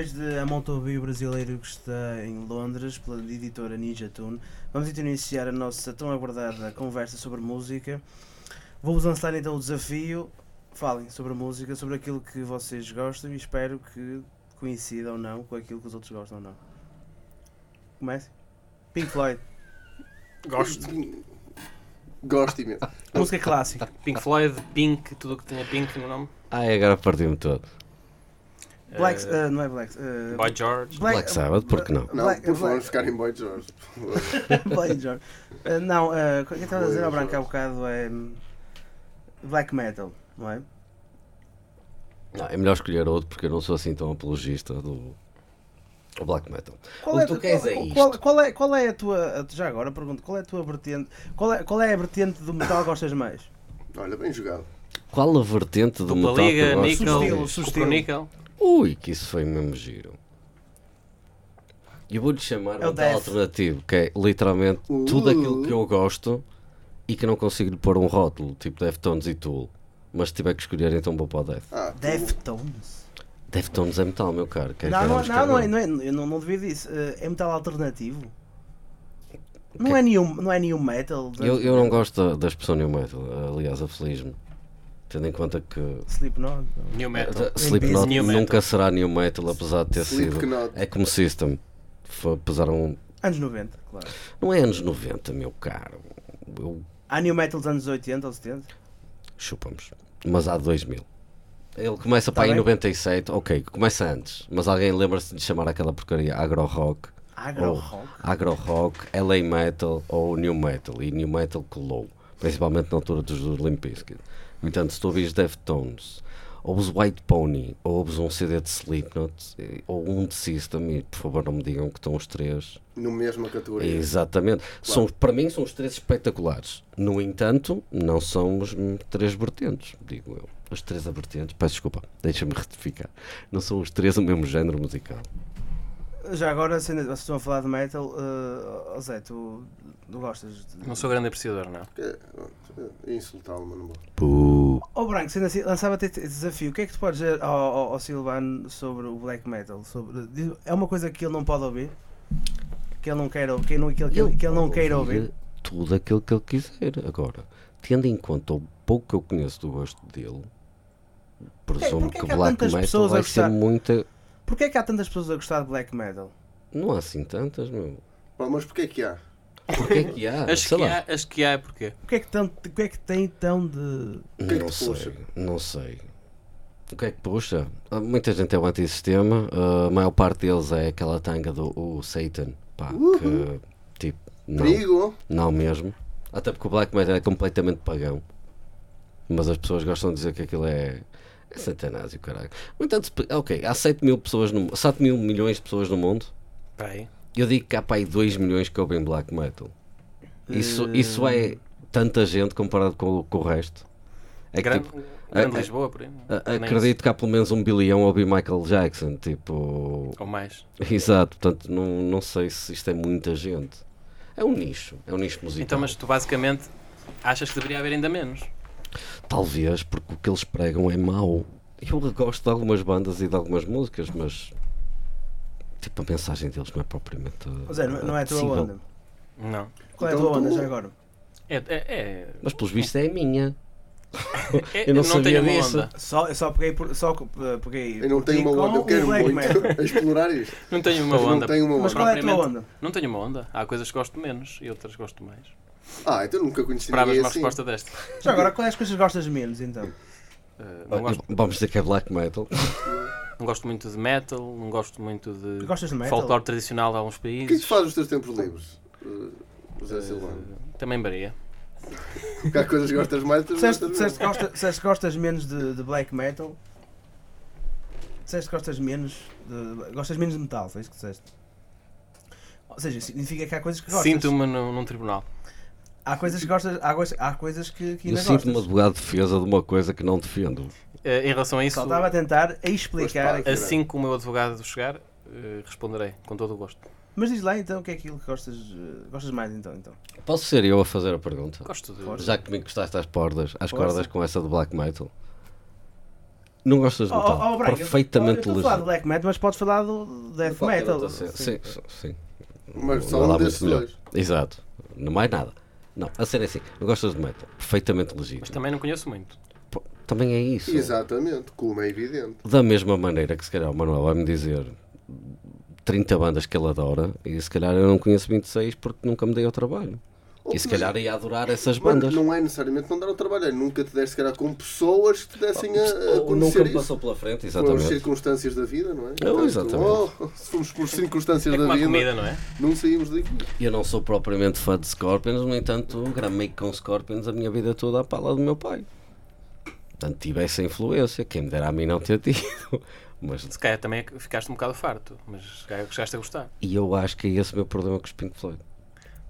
A Montobio brasileiro que está em Londres, pela editora Ninja Tune. Vamos então iniciar a nossa tão aguardada conversa sobre música. Vou-vos lançar então o desafio. Falem sobre a música, sobre aquilo que vocês gostam e espero que coincida ou não com aquilo que os outros gostam ou não. Comece. Pink Floyd, Gosto. Gosto imenso. música clássica. Pink Floyd, Pink, tudo o que tinha Pink no nome. Ai, agora partiu-me todo. Black, Eh, uh, não é Black. Uh, Boy George. Black Sabbath, por que não? Não, Black- por favor, Black- ficar em Boy George. Boy George. Uh, não, uh, o que eu estava a dizer ao branco há George. bocado é. Black metal, não é? Não, é melhor escolher outro porque eu não sou assim tão apologista do do black metal. Qual O é, que tu queres é isto. qual, qual é, qual é a tua. Já agora pergunto, qual é a tua vertente? Qual é, qual é a vertente do metal que gostas mais? Olha, bem jogado. Qual a vertente do Dupla metal que Liga, Nickel, Sustilo, mais? sustilo. Cupro Nickel. Ui, que isso foi mesmo giro. Eu vou-lhe chamar É o um metal alternativo, que é literalmente tudo Uh. aquilo que eu gosto e que não consigo lhe pôr um rótulo, tipo Deftones e Tool. Mas se tiver que escolher, então vou para o Death. Ah, Deftones. Deftones é metal, meu caro. Não, ver não, música não, não, é, agora? não é, eu não, não devia disso. Uh, É metal alternativo. Não é nenhum, não é nenhum metal. Eu, eu não gosto da, da expressão new metal, aliás, afeliz-me. Tendo em conta que Slipknot. New Metal. Slipknot New metal. nunca será new metal, apesar de ter sido. Slipknot. É como System. Foi, pesaram. Anos 90, claro. Não é anos 90, meu caro. Eu Há new metal dos anos 80 ou 70? chupamos. Mas há 2000. Ele começa Tá para aí em bem. 97, ok, começa antes. Mas alguém lembra-se de chamar aquela porcaria agro rock, Agro rock. agro rock, LA metal ou new metal. E new metal colou, principalmente na altura dos do Limp Bizkit. No entanto, se tu ouvires Deftones, ouves White Pony, ouves um CD de Slipknot, eh, ou um de System, e por favor não me digam que estão os três No mesma categoria. Exatamente. São, para mim são os três espetaculares. No entanto, não são os hum, três vertentes, digo eu. As três vertentes, peço desculpa, deixa-me retificar. Não são os três o mesmo género musical. Já agora, vocês estão a falar de metal, uh, Zé, tu, tu gostas de. Não sou grande apreciador, não. É, é insultá-lo, mas não vou. Puh. Oh Branco, sendo assim, lançava-te este desafio. O que é que tu podes dizer ao, ao, ao Silvano sobre o black metal? Sobre, é uma coisa que ele não pode ouvir? Que ele não quer, ou- que ele, que ele, que ele, não queira ouvir? Tudo aquilo que ele quiser. Agora, tendo em conta o pouco que eu conheço do gosto dele, presumo porquê que que Black tantas Metal vai ser muita. Porquê é que há tantas pessoas a gostar de black metal? Não há assim tantas, meu. Pá, mas porquê que há? Porquê é que há? Acho Sei que, lá. há, acho que há, porquê? O que é que, tão, o que, é que tem tão de. que é que não te sei, puxa? não sei. O que é que puxa? Ah, Muita gente é o antissistema, ah, a maior parte deles é aquela tanga do o Satan, pá, que tipo, não, Perigo? não mesmo. Até porque o Black Metal é completamente pagão. Mas as pessoas gostam de dizer que aquilo é, é satanás e o caralho. No entanto, se- ok, há 7 mil pessoas no 7 mil milhões de pessoas no mundo. Espera aí. Eu digo que há para aí 2 milhões que ouvem Black Metal. Isso, Eh, isso é tanta gente comparado com, o- com o resto. É que, Grande, tipo, grande é- é- Lisboa, por aí. a- Nem acredito que há pelo menos um bilhão a ouvir Michael Jackson. Tipo. Ou mais. exato. Portanto, não, não sei se isto é muita gente. É um nicho, é um nicho musical. Então, mas tu basicamente achas que deveria haver ainda menos? Talvez porque o que eles pregam é mau. Eu gosto de algumas bandas e de algumas músicas, mas tipo a mensagem deles não é propriamente. Oh, Zé, não, não é a tua onda. Não. Qual é a Então tua onda já agora? É, é, é, Mas pelos vistos é a minha. é- Eu não sabia tenho uma disso. onda. Só, eu só peguei por. Só uh, peguei Eu não tenho uma onda, eu quero muito explorar isto. Não tenho uma Mas não onda. tenho uma Mas onda. qual é a tua onda? Não tenho uma onda. Há coisas que gosto menos e outras gosto mais. Ah, então nunca conheci Esperavas uma assim. resposta desta. Já agora, quais coisas gostas menos então? Uh, não, gosto, Vamos dizer que é black metal. não gosto muito de metal, não gosto muito de Gostas de metal? folclore tradicional de alguns O que é que países. tu fazes nos teus tempos livres? uh, José Silvano. Uh, também varia. Porque há coisas que gostas mais, outras Disseste gostas disseste que menos. gosta- disseste que gostas menos de, de black metal? Disseste que gostas menos de. Gostas menos de metal, foi isso que disseste? Ou seja, significa que há coisas que gostas. Sinto-me num, num tribunal. Há coisas que gostas. Há, coisas- há coisas que, que Eu ainda sinto-me gostas. advogado de defesa de uma coisa que não defendo. Uh, em relação a isso, Só estava a tentar explicar Pois pá, aquilo. assim que o meu advogado chegar, uh, responderei com todo o gosto. Mas diz lá então o que é aquilo que gostas, eh, gostas mais então. então. Posso ser eu a fazer a pergunta? Gosto de. Já que me encostaste às cordas, às Força. cordas com essa do black metal. Não gostas de Oh, metal? oh, oh, Branco, Perfeitamente eu estou a falar de legítimo. black metal, mas podes falar do death Qualquer metal. cena. Sim, sim, sim. Mas só um desses melhor. dois. Exato. Não mais nada. Não, a sério é assim. Não gostas de metal? Perfeitamente legítimo. Mas também não conheço muito. Também é isso. Exatamente, como é evidente. Da mesma maneira que se calhar o Manuel vai-me dizer 30 bandas que ele adora e se calhar eu não conheço 26 porque nunca me dei ao trabalho. E se calhar ia adorar essas Mano, bandas. não é necessariamente não dar ao trabalho, é nunca te deste, se calhar, com pessoas que te dessem a, a Ou nunca conhecer me passou pela frente, Com as exatamente. circunstâncias da vida, não é? Oh, exatamente. oh, se formos por circunstâncias É da vida, comida, não é? não saímos daqui. Eu não sou propriamente fã de Scorpions, no entanto, gramei com Scorpions a minha vida toda à pala do meu pai. Portanto, tive essa influência. Quem me dera a mim não ter tido. Mas, Se calhar também é ficaste um bocado farto, mas se calhar chegaste a gostar. e eu acho que é esse o meu problema com os Pink Floyd.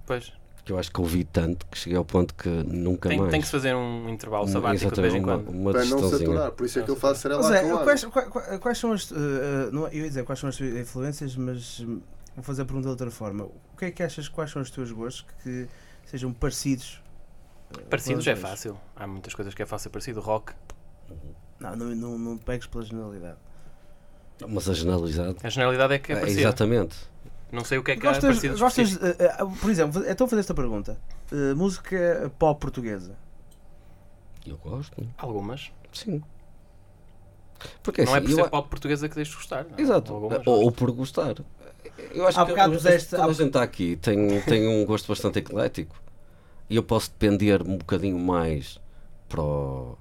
Pois, Que eu acho que ouvi tanto que cheguei ao ponto que nunca tem, mais. tem que se fazer um intervalo sabático de vez em exatamente, quando. Uma, uma Para não saturar. Por isso é que eu faço Mas lá é, quais, quais- quais- são as. eh, não, eu ia dizer quais são as tuas influências, mas vou fazer a pergunta de outra forma. O que é que achas quais são os teus gostos que sejam parecidos? Parecidos é fácil. Há muitas coisas que é fácil parecido. Rock. Não, não, não, não pegues pela generalidade. Mas a generalidade. A generalidade é que é É, parecida. exatamente. Não sei o que é que há Gostas, parecido gostas eh, eh, por exemplo, então vou fazer esta pergunta: Eh, música pop portuguesa. Eu gosto. Algumas. Sim. Porque não é assim, por eu ser a- pop portuguesa que deixes de gostar. não é? Exato. Algumas Ou, ou por gostar. Eu acho Há que bocado eu- puseste- toda há- a gente está aqui tem, tem um gosto bastante eclético. E eu posso depender um bocadinho mais para o,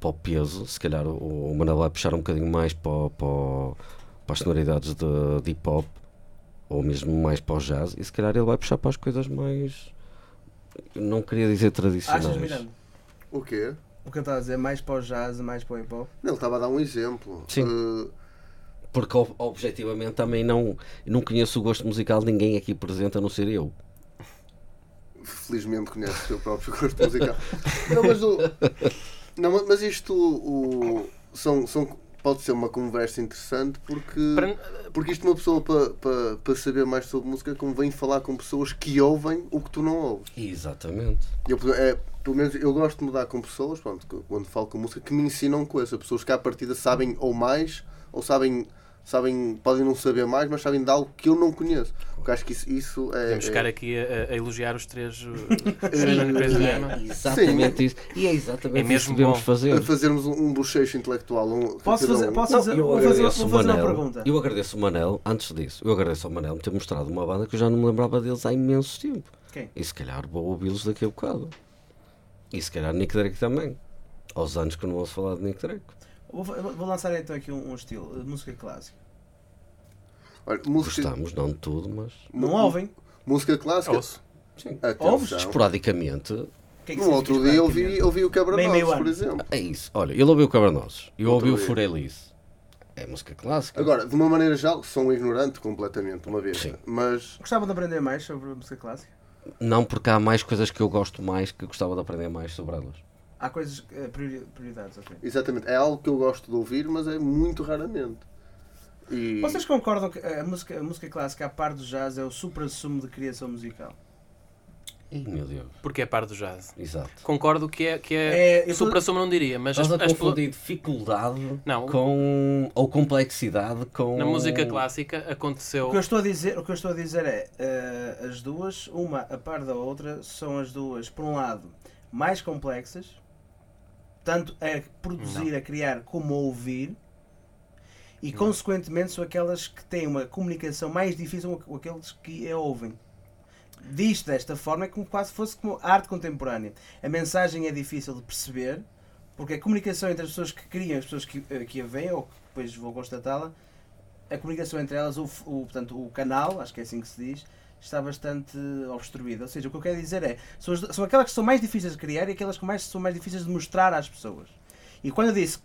para o peso. Se calhar o, o Manuel vai puxar um bocadinho mais para, para, para as sonoridades de, de hip hop. Ou mesmo mais para o jazz. E se calhar ele vai puxar para as coisas mais. Não queria dizer tradicionais. Achas, Miranda? O quê? O que eu estava a dizer, mais para o jazz, mais para o hip hop? Não, ele estava a dar um exemplo. Sim. Eh, Porque ob- objetivamente também não, não conheço o gosto musical de ninguém aqui presente a não ser eu. Felizmente conhece o teu próprio gosto musical. Não, mas, o, não, mas- isto o, são, são, pode ser uma conversa interessante porque, porque isto uma pessoa para para para saber mais sobre música convém falar com pessoas que ouvem o que tu não ouves. Exatamente. Eu, é, pelo menos eu gosto de mudar com pessoas, pronto, quando falo com música, que me ensinam coisas. Pessoas que à partida sabem ou mais, ou sabem, sabem podem não saber mais, mas sabem de algo que eu não conheço. Porque acho que isso, isso é. Podemos é- ficar aqui a, a elogiar os três. Sim. três E é exatamente isso. E é exatamente É isso mesmo que devemos fazer. fazermos um, um bochecho intelectual. Um, Posso fazer, um. posso Não, fazer, eu vou fazer, vou fazer uma Manel. pergunta. Eu agradeço o Manel, antes disso, eu agradeço ao Manel me ter mostrado uma banda que eu já não me lembrava deles há imenso tempo. Quem? E se calhar vou ouvi-los daqui a bocado. E se calhar Nick Drake também. Aos anos que eu não ouço falar de Nick Drake. Vou, vou lançar então aqui um, um estilo, música clássica. Olha, música, Gostamos, não de tudo, mas Não ouvem? música clássica. Ouço. sim. Ouves? esporadicamente. Que é que No outro dia eu vi, eu vi o Quebra-Nozes, ano. por exemplo. É isso. Olha, ele ouviu o Cabernosos. Eu ouvi o. Furelice. É música clássica. Agora, de uma maneira geral, sou um ignorante completamente, uma vez. Sim. Mas Gostavam de aprender mais sobre música clássica? Não porque há mais coisas que eu gosto mais que gostava de aprender mais sobre elas. Há coisas, eh, priori- prioridades, ok. exatamente, é algo que eu gosto de ouvir, mas é muito raramente. E Vocês concordam que a música, a música clássica, a par do jazz, é o supra-sumo de criação musical? Ih, meu Deus. Porque é par do jazz. Exato. Concordo que é, que É, é, supra-sumo não diria, mas as, Estás a as- confundir dificuldade Não. com. ou complexidade com. na música clássica aconteceu. O que eu estou a dizer, o que eu estou a dizer é, eh, as duas, uma a par da outra, são as duas, por um lado, mais complexas, tanto a produzir, a criar, como a ouvir, e consequentemente são aquelas que têm uma comunicação mais difícil com aqueles que a ouvem. Disto desta forma é como quase fosse como arte contemporânea. A mensagem é difícil de perceber, porque a comunicação entre as pessoas que criam e as pessoas que, eh, que a veem, ou que depois vão constatá-la, a comunicação entre elas, o, o, portanto, o canal, acho que é assim que se diz, está bastante obstruído. Ou seja, o que eu quero dizer é, são, as- são aquelas que são mais difíceis de criar e aquelas que mais, são mais difíceis de mostrar às pessoas. E quando eu disse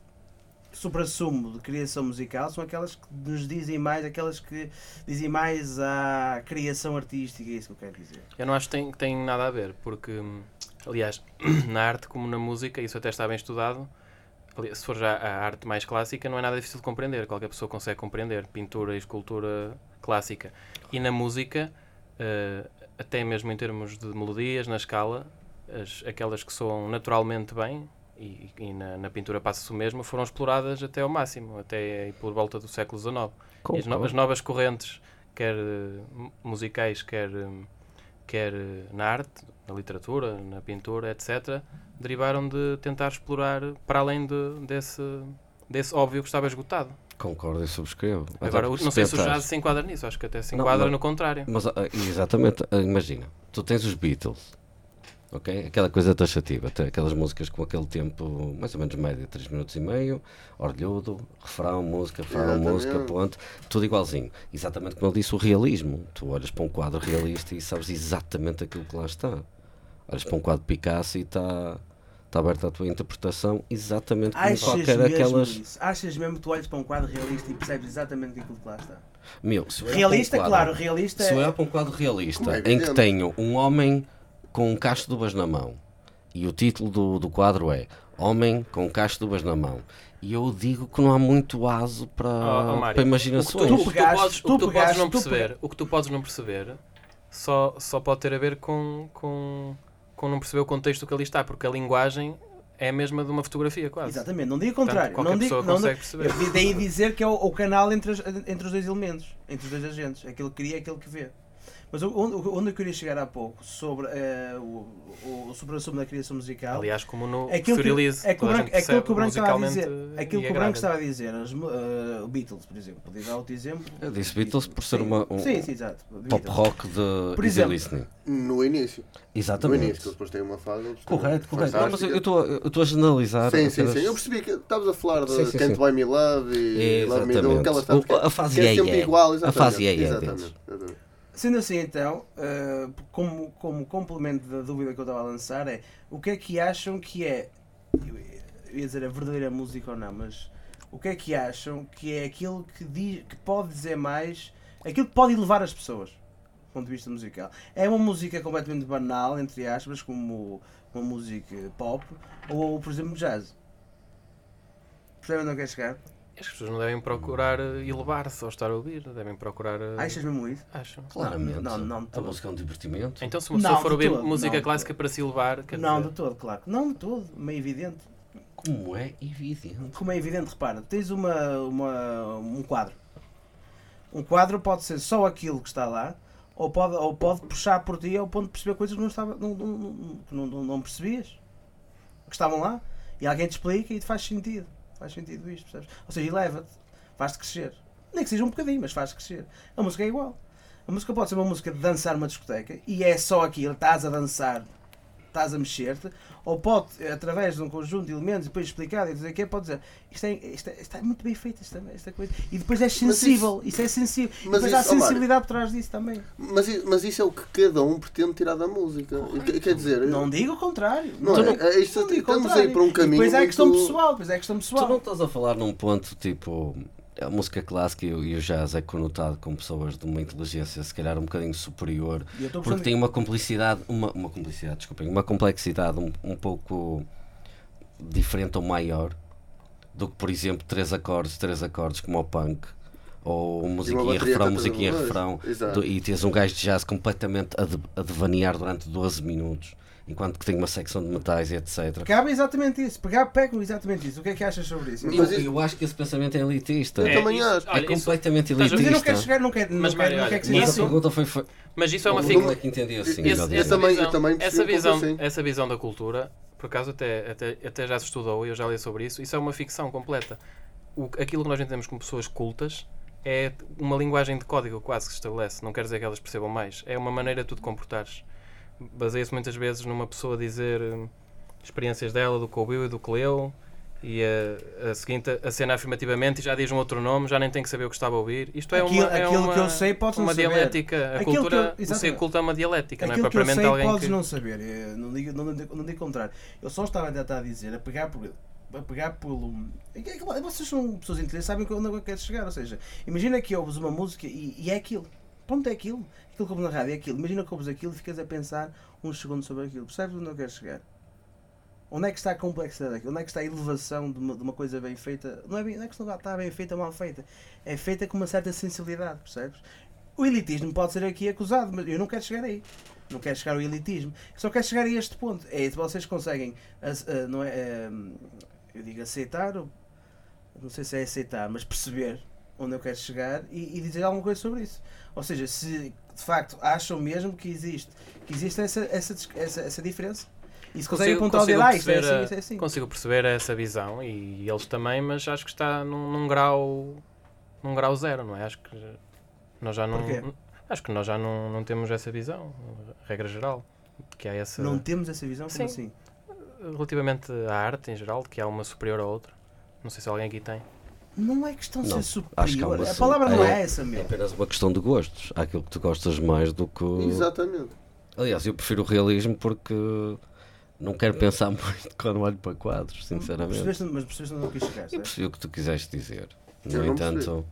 supra-sumo de criação musical, são aquelas que nos dizem mais, aquelas que dizem mais à criação artística, é isso que eu quero dizer. Eu não acho que tem, que tem nada a ver, porque, aliás, na arte como na música, isso até está bem estudado. Se for já a arte mais clássica, não é nada difícil de compreender. Qualquer pessoa consegue compreender pintura e escultura clássica. E na música, eh, até mesmo em termos de melodias, na escala, as, aquelas que soam naturalmente bem, e, e na, na pintura passa-se o mesmo, foram exploradas até ao máximo, até por volta do século XIX. As, no- as novas correntes, quer eh, mu- musicais, quer, eh, quer eh, na arte, na literatura, na pintura, etc., derivaram de tentar explorar para além de- desse, desse óbvio que estava esgotado. Concordo e subscrevo. Agora, não sei se o jazz se enquadra nisso, acho que até se enquadra não. no contrário. Mas, ah, exatamente, ah, imagina, tu tens os Beatles, ok? Aquela coisa taxativa, aquelas músicas com aquele tempo mais ou menos médio, 3 minutos e meio, orlhudo, refrão, música, refrão, Exatamente. música, ponto, tudo igualzinho. Exatamente como ele disse, o realismo. Tu olhas para um quadro realista e sabes exatamente aquilo que lá está. Olhas para um quadro de Picasso e está está aberta a tua interpretação exatamente como Achas qualquer mesmo aquelas. isso? Achas mesmo que tu olhas para um quadro realista e percebes exatamente aquilo que lá está? Meu, Realista, um claro, quadro- realista Se eu é. olhar para um quadro realista é em que tenho um homem com um cacho de uvas na mão e o título do, do quadro é Homem com um cacho de uvas na mão e eu digo que não há muito aso para, Oh, oh, Mário, para O que tu, imaginações. Tu o que tu pegaste- podes, tu o que tu podes pegaste- não tu perceber, o que tu podes não perceber só, só pode ter a ver com, com, com não perceber o contexto que ali está, porque a linguagem é a mesma de uma fotografia, quase. Exatamente, não digo o Portanto, contrário. qualquer não digo, pessoa não consegue digo- perceber. Eu daí dizer que é o, o canal entre, as- entre os dois elementos, entre os dois agentes. Aquele que cria, aquele que vê. Mas onde, onde eu queria chegar há pouco sobre eh, o, o, o supra-sumo da criação musical. Aliás, como no Aquilo que, é que o branco, gente aquilo que o branco estava a dizer, musicalmente aquilo que o branco estava a dizer, as mu- eh, o Beatles, por exemplo, podia dar outro exemplo. Eu disse Beatles por ser Sim. uma- um- sim, sim, exato. Pop rock de Por easy exemplo, listening. No início. No Exatamente. início, que depois tem uma fase. Correto, correto. Não, mas eu estou a- eu estou a generalizar. Sim, sim, sim. Eu percebi que estavas a falar de Can't. Buy Me Love e Love Me Do, Exatamente. tantas O- a fase é A exatamente. fase yeah exatamente. Sendo assim, então, eh, como, como complemento da dúvida que eu estava a lançar, é o que é que acham que é, eu ia dizer a verdadeira música ou não, mas o que é que acham que é aquilo que, diz, que pode dizer mais, aquilo que pode elevar as pessoas, do ponto de vista musical? É uma música completamente banal, entre aspas, como uma música pop, ou, por exemplo, jazz? Percebem onde eu quero chegar? As pessoas não devem procurar eh, elevar-se ao estar a ouvir, devem procurar. eh, Achas mesmo isso? Acho. Claramente. Não, não, a todo. música é um divertimento. Então, se uma Não, pessoa for de ouvir todo, música não, clássica para se elevar, quer Não, dizer, de todo, claro. Não de todo, meio evidente. Como é evidente. Como é evidente, repara, tens uma, uma, um quadro. Um quadro pode ser só aquilo que está lá, ou pode, ou pode puxar por ti ao ponto de perceber coisas que não, estava, não, não, não, não, não, não percebias, que estavam lá, e alguém te explica e te faz sentido. Faz sentido isto, percebes? Ou seja, eleva-te, faz-te crescer. Nem que seja um bocadinho, mas faz-te crescer. A música é igual. A música pode ser uma música de dançar numa discoteca, e é só aquilo, estás a dançar, estás a mexer-te, ou pode, através de um conjunto de elementos, depois explicado e dizer o que pode dizer, isto é, isto, é, isto é muito bem feito, esta, esta coisa. E depois é sensível, isso, é sensível. E mas depois há isso, Mário, sensibilidade por trás disso também. Mas, mas isso é o que cada um pretende tirar da música. Quer- Quer dizer, Não digo o contrário. Não Não, é, é isto, não estamos contrário. aí para um E caminho. Depois é a muito- questão pessoal, é a questão Tu não pessoal. estás a falar num ponto tipo. A música clássica e o jazz é conotado com pessoas de uma inteligência se calhar um bocadinho superior porque tem uma complicidade, uma, uma complicidade, desculpem, uma complexidade um, um pouco diferente ou maior do que, por exemplo, três acordes, três acordes como o punk, ou musiquinha, refrão, musiquinha, refrão, do- e tens um gajo de jazz completamente a, de- a devanear durante 12 minutos, enquanto que tem uma secção de metais e etc. Cabe exatamente isso. Pegar, pegam exatamente isso. O que é que achas sobre isso? Mas Eu, eu acho que esse pensamento é elitista. Eu É, também isso- acho. É completamente Estás a ver? Mas eu elitista. não quero chegar, não quero, não Mas, quero, Mário, não quero que seja a isso- assim. pergunta foi. foi Mas isso é uma Como ficção. é que entendi assim? Essa, também- eu visão, também essa, visão, assim. essa visão da cultura, por acaso até, até, até já se estudou e eu já li sobre isso, isso é uma ficção completa. O, aquilo que nós entendemos como pessoas cultas é uma linguagem de código quase que se estabelece. Não quer dizer que elas percebam mais. É uma maneira de tu te comportares. Baseia-se muitas vezes numa pessoa dizer hum, experiências dela, do que ouviu e do que leu. E a, a seguinte acena afirmativamente e já diz um outro nome, já nem tem que saber o que estava a ouvir. Isto é Aquilo- uma, é aquilo uma, que eu sei, podes não uma saber. dialética. A Aquilo cultura, eu- culto é uma dialética, não é Aquilo que eu propriamente sei alguém podes que... não saber. Eu não digo, não, digo, não digo contrário. Eu só estava a tentar dizer, a pegar por. A pegar pelo. é é Vocês são pessoas inteligentes, sabem onde eu quero chegar. Ou seja, imagina que ouves uma música e, e é aquilo. Pronto, é aquilo. Aquilo que ouves na rádio é aquilo. Imagina que ouves aquilo e ficas a pensar uns segundos sobre aquilo. Percebes onde eu quero chegar? Onde é que está a complexidade daquilo? Onde é que está a elevação de uma, de uma coisa bem feita? Não é, bem, não é que está bem feita ou mal feita. É feita com uma certa sensibilidade, percebes? O elitismo pode ser aqui acusado, mas eu não quero chegar aí. Não quer chegar ao elitismo. Só quer chegar a este ponto. É se vocês conseguem, ah, não é, ah, eu digo aceitar, não sei se é aceitar, mas perceber onde eu quero chegar e, e dizer alguma coisa sobre isso. Ou seja, se de facto acham mesmo que existe, que existe essa, essa, essa, essa diferença. E se conseguem Consigo- apontar o dedo, consigo ah, é perceber assim, a- isto é assim. Consigo perceber essa visão e eles também, mas acho que está num, num grau num grau zero, não é? Acho que nós já não Porquê? acho que nós já não, não temos essa visão, regra geral, que há essa Não temos essa visão? Como Sim. assim? relativamente à arte em geral, de que há uma superior à outra. Não sei se alguém aqui tem. Não é questão de Não, ser acho que há superior. uma A sim. palavra não É- é essa, É meu. apenas uma questão de gostos. Há aquilo que tu gostas mais do que. Exatamente. Aliás, eu prefiro o realismo porque não quero pensar muito quando olho para quadros, sinceramente. Percebeste, mas percebeste onde eu quis chegar, Eu percebi o que tu quiseste dizer. Eu No não entanto,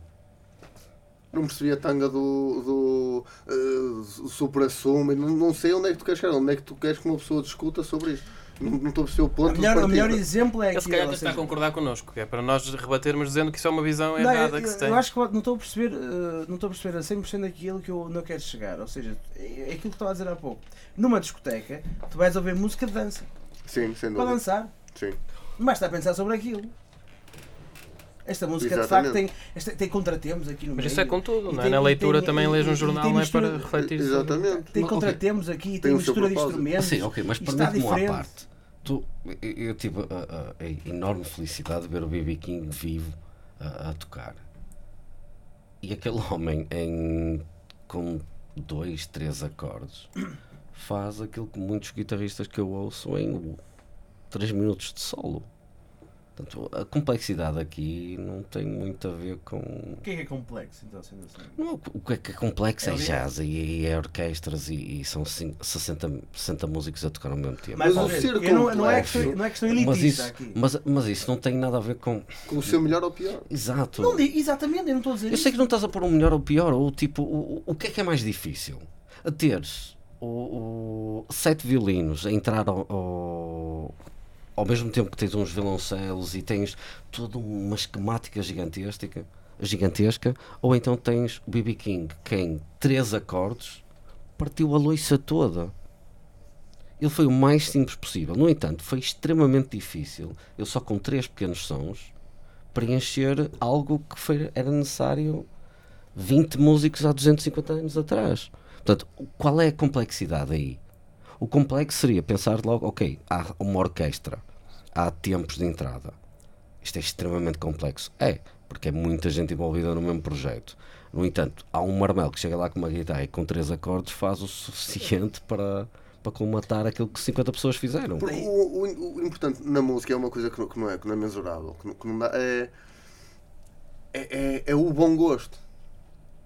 Não percebi a tanga do, do uh, supra-sumo. e Não, não sei onde é que tu queres chegar. Onde é que tu queres que uma pessoa discuta sobre isto? Não, estou a perceber o ponto. De melhor, o melhor exemplo é Ele se calhar está a concordar connosco, que é para nós rebatermos dizendo que isso é uma visão Não, errada eu, que se tem. eu acho que não estou a perceber, eh, não estou a perceber a 100% aquilo que eu não quero chegar. Ou seja, é é aquilo que estava a dizer há pouco. Numa discoteca, tu vais ouvir música de dança. Sim, sem Para dúvida. dançar. Sim. Não basta a pensar sobre aquilo. Esta música de Exatamente. facto tem, esta- tem contratempos aqui no Mas meio. isso é com tudo, não é? tem- Na leitura tem- também lês um jornal, não é para refletir sobre- Exatamente. Tem contratempos aqui, tem, Tem mistura de instrumentos. Sim, ok, mas está permite-me uma diferente. parte. Tu, eu, tive a, a- a enorme felicidade de ver o BB King vivo a, a tocar. E aquele homem, em, com dois, três acordes, faz aquilo que muitos guitarristas que eu ouço em três minutos de solo. Portanto, a complexidade aqui não tem muito a ver com. O que é que é complexo, então, sendo assim? Não, o que é que é complexo é É o jazz e, e é orquestras e, e são cin- 60, 60 músicos a tocar ao mesmo tempo. Mas o ser eu não, não é complexo- questão, não é questão mas, elitista isso, aqui. mas, mas isso não tem nada a ver com. Com o seu melhor ou pior. Exato. Não exatamente, eu não estou a dizer Eu isso. sei que não estás a pôr um melhor ou pior, ou tipo, o, o- o que é que é mais difícil? A teres o, o- sete violinos a entrar ao, ao, ao mesmo tempo que tens uns violoncelos e tens toda uma esquemática gigantesca, gigantesca, ou então tens o BB King que em três acordes partiu a loiça toda. Ele foi o mais simples possível. No entanto, foi extremamente difícil. Ele só com três pequenos sons preencher algo que foi, era necessário 20 músicos há 250 anos atrás. Portanto, qual é a complexidade aí? O complexo seria pensar logo, ok, há uma orquestra, há tempos de entrada. Isto é extremamente complexo. É, porque é muita gente envolvida no mesmo projeto. No entanto, há um marmelo que chega lá com uma guitarra e com três acordes faz o suficiente para, para colmatar aquilo que 50 pessoas fizeram. O, o- o importante na música é uma coisa que não, que não é, que não é mensurável, que não, que não dá, é, é, é, é o bom gosto.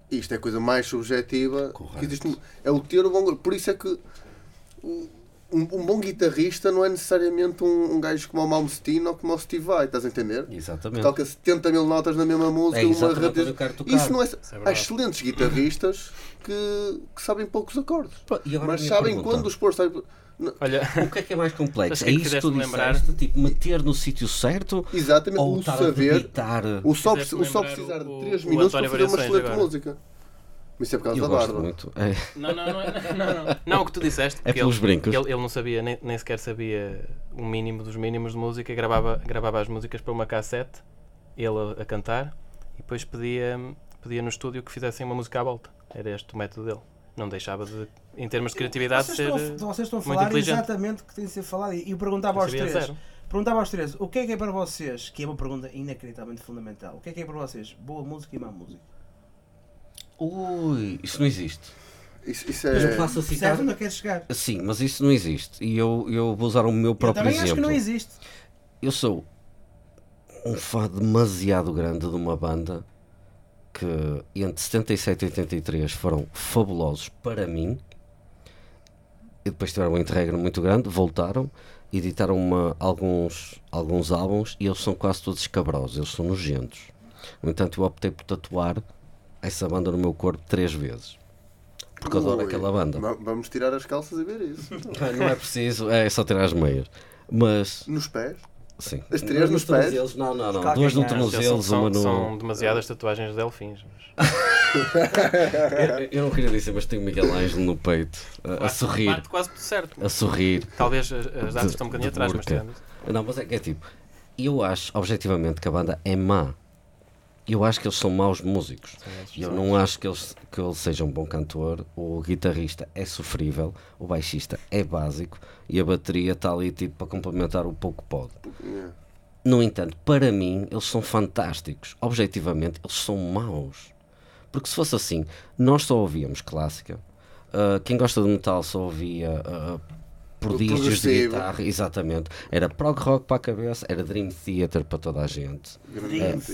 Isto é a coisa mais subjetiva Correto. que existe. É o ter o bom gosto. Por isso é que um, um bom guitarrista não é necessariamente um, um gajo como o Malmsteen ou como o Steve Vai, estás a entender? Exatamente. Toca 70 mil notas na mesma música, É uma. Isso não é. é há excelentes guitarristas que, que sabem poucos acordes. A Mas sabem pergunta? quando os pôr. sabe- Olha, O que é que é mais complexo? É que isso que tu lembrar- disseste? Tipo, meter no sítio certo Exatamente, ou o saber. O só, o só precisar o- de 3 o minutos para fazer uma excelente agora. música. Mas isso é por causa Eu da gosto barba. muito. É, não, não, não, é- não, não. Não, o que tu disseste, É pelos ele, brincos. ele, ele não sabia, nem, nem sequer sabia o mínimo dos mínimos de música, gravava, gravava as músicas para uma cassete, ele a, a cantar, e depois pedia, pedia no estúdio que fizessem uma música à volta. Era este o método dele. Não deixava de, em termos de criatividade, vocês, ser. estão, a- vocês estão a falar exatamente o que tem de ser falado. E eu perguntava aos Sabia três. zero. Perguntava aos três, o que é que é para vocês, que é uma pergunta inacreditavelmente fundamental, o que é que é para vocês boa música e má música? Ui, isso não existe. Isso, isso Mas é. me faço citar. Percebes onde eu quero chegar? Sim, mas isso não existe. E eu, eu vou usar o meu Eu próprio também acho que exemplo. não existe. Eu sou um fã demasiado grande de uma banda que entre 77 e 83 foram fabulosos para mim. E depois tiveram um interregno muito grande, voltaram, editaram uma- alguns, alguns álbuns e eles são quase todos escabrosos, eles são nojentos. No entanto, eu optei por tatuar essa banda no meu corpo três vezes. Porque eu adoro Ui, aquela banda. va- Vamos tirar as calças e ver isso. Não é preciso, é só tirar as meias. Mas, Nos pés. sim. As três nos pés? tornozelos? Não, não, não. Duas no Eles Eles são, tornozelo, uma no. são demasiadas tatuagens de delfins. mas- Eu, eu não queria dizer, mas tenho o Miguel Ângelo no peito, a, a sorrir, Bate quase tudo certo. a sorrir. Talvez as, as datas estão um bocadinho de atrás, mas. Não, mas é que é tipo, eu acho objetivamente que a banda é má. Eu acho que eles são maus músicos. Eu não acho que eles, que ele seja um bom cantor. O guitarrista é sofrível, o baixista é básico e a bateria está ali tipo para complementar o pouco que pode. Yeah. No entanto, para mim, eles são fantásticos. Objetivamente, eles são maus. Porque se fosse assim, nós só ouvíamos clássica. Ah, quem gosta de metal só ouvia ah, prodígios de guitarra. Exatamente. Era prog rock para a cabeça, era Dream Theater para toda a gente. Grande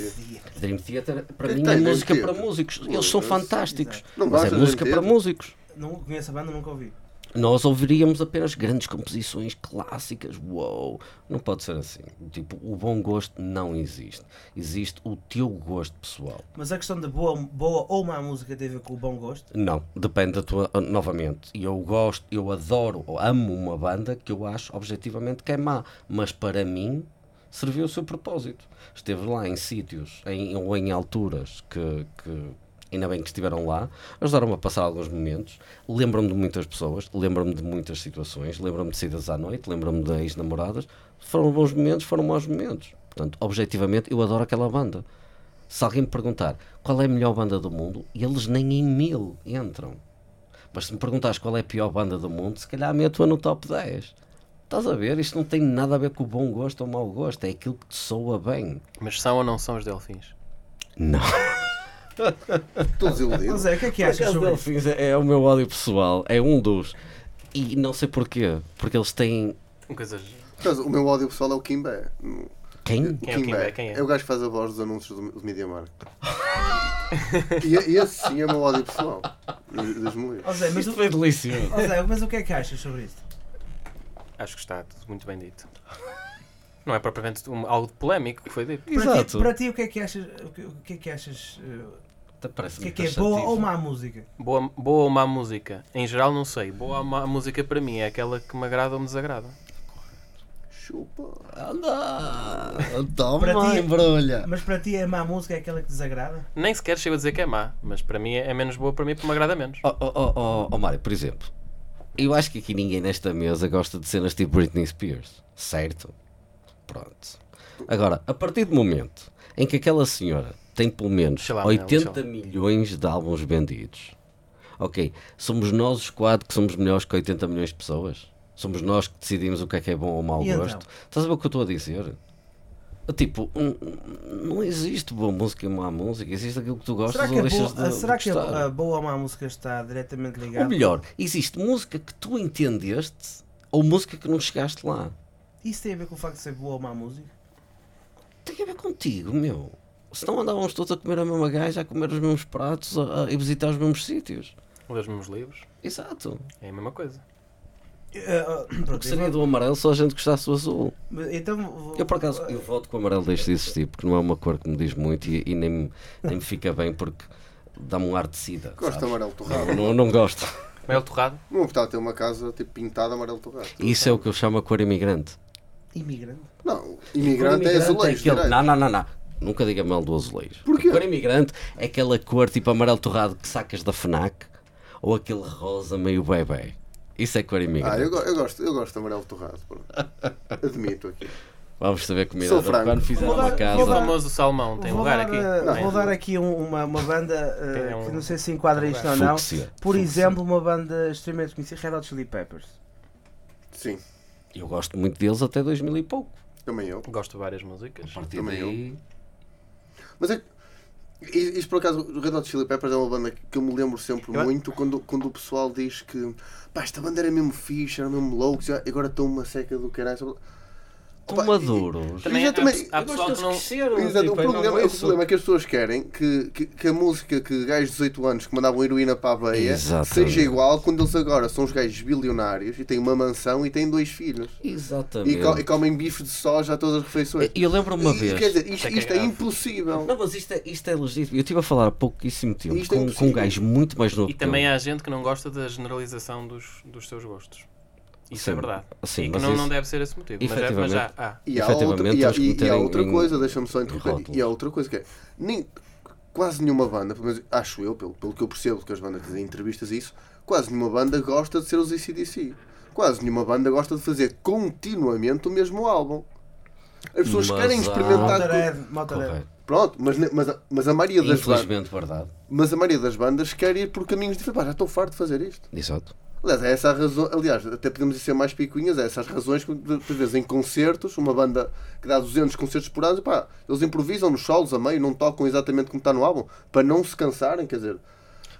Dream Theater, para mim, é Dream música para Theater? músicos. Eles são fantásticos. Não Mas é música Dream para Theater? músicos. Não conheço a banda, nunca ouvi. Nós ouviríamos apenas grandes composições clássicas. Uou! Não pode ser assim. Tipo, o bom gosto não existe. Existe o teu gosto pessoal. Mas a questão de boa, boa ou má música tem a ver com o bom gosto? Não, depende da tua. Novamente, eu gosto, eu adoro, ou amo uma banda que eu acho objetivamente que é má, mas para mim serviu o seu propósito. Esteve lá em sítios em, ou em alturas que, que ainda bem que estiveram lá, ajudaram-me a passar alguns momentos. Lembro-me de muitas pessoas, lembro-me de muitas situações, lembro-me de saídas à noite, lembro-me de ex-namoradas. Foram bons momentos, foram maus momentos. Portanto, objetivamente, eu adoro aquela banda. Se alguém me perguntar qual é a melhor banda do mundo, eles nem em mil entram. Mas se me perguntares qual é a pior banda do mundo, se calhar meto-a no top 10. Estás a ver? Isto não tem nada a ver com o bom gosto ou o mau gosto, é aquilo que te soa bem. Mas são ou não são os delfins? Não. Estou desiludido. Mas é, o que é que Por achas sobre isso? Delfins é, é o meu ódio pessoal, é um dos. E não sei porquê, porque eles têm. Coisas. O meu ódio pessoal é o Kimbé. Quem? Quem é o Kimbé? Quem é? o gajo que faz a voz dos anúncios do, do Media Markt. e, e esse sim é o meu ódio pessoal. Ó Zé, mas, Isto o, foi delicioso. Zé, mas o que é que achas sobre isto? Acho que está tudo muito bem dito. Não é propriamente um- algo polémico que foi dito. Para ti, Exato. para ti, o que é que achas? O que, o que é que achas? Até parece O que é que é boa ou má música? Boa, boa ou má música? Em geral, não sei. Boa ou má música para mim é aquela que me agrada ou me desagrada. Chupa. Anda! Para Toma, ti- embrulha! Mas para ti a má música é aquela que desagrada? Nem sequer chego a dizer que é má, mas para mim é menos boa para mim porque me agrada menos. Oh, oh, oh, oh, oh, Mário, por exemplo, eu acho que aqui ninguém nesta mesa gosta de cenas tipo Britney Spears, certo? Pronto. Agora, a partir do momento em que aquela senhora tem pelo menos lá, 80 deixa lá. milhões de álbuns vendidos, ok, somos nós os quatro que somos melhores que 80 milhões de pessoas? Somos nós que decidimos o que é que é bom ou mau E então? gosto? Estás a ver o que eu estou a dizer? Tipo, não existe boa música e má música, existe aquilo que tu gostas Será que, ou a deixas boa, de, será de que a boa ou má música está diretamente ligada? Ou melhor, existe música que tu entendeste ou música que não chegaste lá. Isso tem a ver com o facto de ser boa ou má música? Tem a ver contigo, meu. Se não andávamos todos a comer a mesma gaja, a comer os mesmos pratos a, a- e visitar os mesmos sítios. Ler os meus livros Exato. é a mesma coisa. Ah, O que seria do amarelo se a gente gostasse do azul? Então, vou- Eu, por acaso, eu voto que o amarelo deixe de existir, porque não é uma cor que me diz muito e, e nem, me- nem me fica bem, porque dá-me um ar de sida. Gosto de amarelo torrado. Não, não, não gosto. Mel torrado? Não gostava de ter uma casa tipo pintada amarelo torrado. Isso é o que eu chamo a cor imigrante. imigrante. Não, imigrante é imigrante azulejo. aquele- direito. Não, não, não, não. Nunca diga mal do azulejo. Porquê? A cor imigrante é aquela cor tipo amarelo torrado que sacas da FNAC ou aquele rosa meio bebê. Isso é cor imigrante. Ah, eu, eu gosto, eu gosto de amarelo torrado. Admito aqui. Vamos saber franco. quando fizer Vou uma dar- O vou casa. dar- famoso salmão tem vou lugar dar, aqui? eh, Não é? vou dar aqui um- uma, uma banda Tem um- que não sei se enquadra isto ou não. Por Fúcsia. exemplo, uma banda extremamente conhecida, Red Hot Chili Peppers. Sim, Eu gosto muito deles até 2000 e pouco. também eu. Gosto de várias músicas. A partir Também daí. Mas é Isto por acaso, o Red Hot Chili Peppers é uma banda que eu me lembro sempre Eu- muito quando, quando o pessoal diz que pá, esta banda era mesmo fixe, era mesmo louco, já- agora estou uma seca do caralho. Tão Opa, maduros. Também há, pessoal que não. Exato, tipo, o, é problema, o problema é que as pessoas querem que, que, que a música que gajos de 18 anos que mandavam heroína para a veia Exatamente. seja igual quando eles agora são os gajos bilionários e têm uma mansão e têm dois filhos. Exatamente. E, co- e comem bifes de soja a todas as refeições. E eu lembro-me uma E, vez. Quer dizer, isto, Isto é é é impossível. Não, mas isto é, isto é legítimo. Eu estive a falar há pouquíssimo tempo Isto é com, com um gajo muito mais novo E que também eu. há gente que não gosta da generalização dos, dos seus gostos. Isso é Sim, verdade. sim, e que não, isso- não deve ser esse motivo. Mas, é, mas já há. E há outra, Efetivamente, e há, e- há outra em- coisa, deixa-me só interromper. E há outra coisa que é. Nem, quase nenhuma banda, pelo menos acho eu, pelo, pelo que eu percebo que as bandas dizem em entrevistas e isso, quase nenhuma banda gosta de ser os ACDC. Quase nenhuma banda gosta de fazer continuamente o mesmo álbum. As pessoas Mas querem há- experimentar. Motorhead. Correto. Pronto, mas, mas, a- mas a maioria das bandas. Infelizmente, verdade. Mas a maioria das bandas quer ir por caminhos diferentes. Pá, já estou farto de fazer isto. Exato. Aliás, é essa a razão. Aliás, até podemos ser mais picuinhas, é essas razões que, por vezes, em concertos, uma banda que dá 200 concertos por ano, pá, eles improvisam nos solos a meio, não tocam exatamente como está no álbum, para não se cansarem, quer dizer.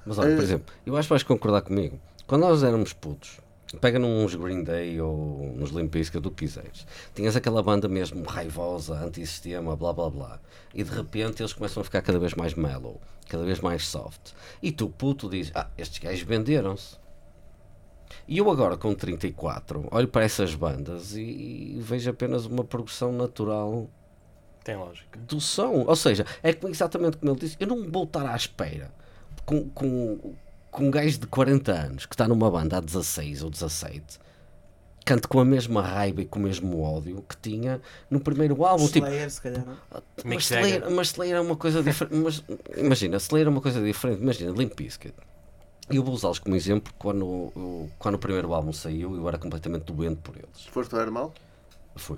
Mas olha, por Eh, exemplo, eu acho que vais concordar comigo. Quando nós éramos putos, pega nos Green Day ou nos Limp Bizkit, do que quiseres, tinhas aquela banda mesmo raivosa, antissistema, blá blá blá, e de repente eles começam a ficar cada vez mais mellow, cada vez mais soft. E tu, puto, dizes: Ah, estes gajos venderam-se. E eu agora, com 34, olho para essas bandas e, e vejo apenas uma progressão natural Tem lógica. do som. Ou seja, é exatamente como ele disse: eu não vou estar à espera com, com, com um gajo de 40 anos que está numa banda há 16 ou 17 cante com a mesma raiva e com o mesmo ódio que tinha no primeiro álbum. Tipo, Slayer, se calhar. não? Mick mas Slayer, mas Slayer é uma coisa diferente. Mas, imagina, Slayer é uma coisa diferente. Imagina, Limp Bizkit. E eu vou usá-los como exemplo quando, eu- quando o primeiro álbum saiu eu era completamente doente por eles. Foste ao mal? Fui.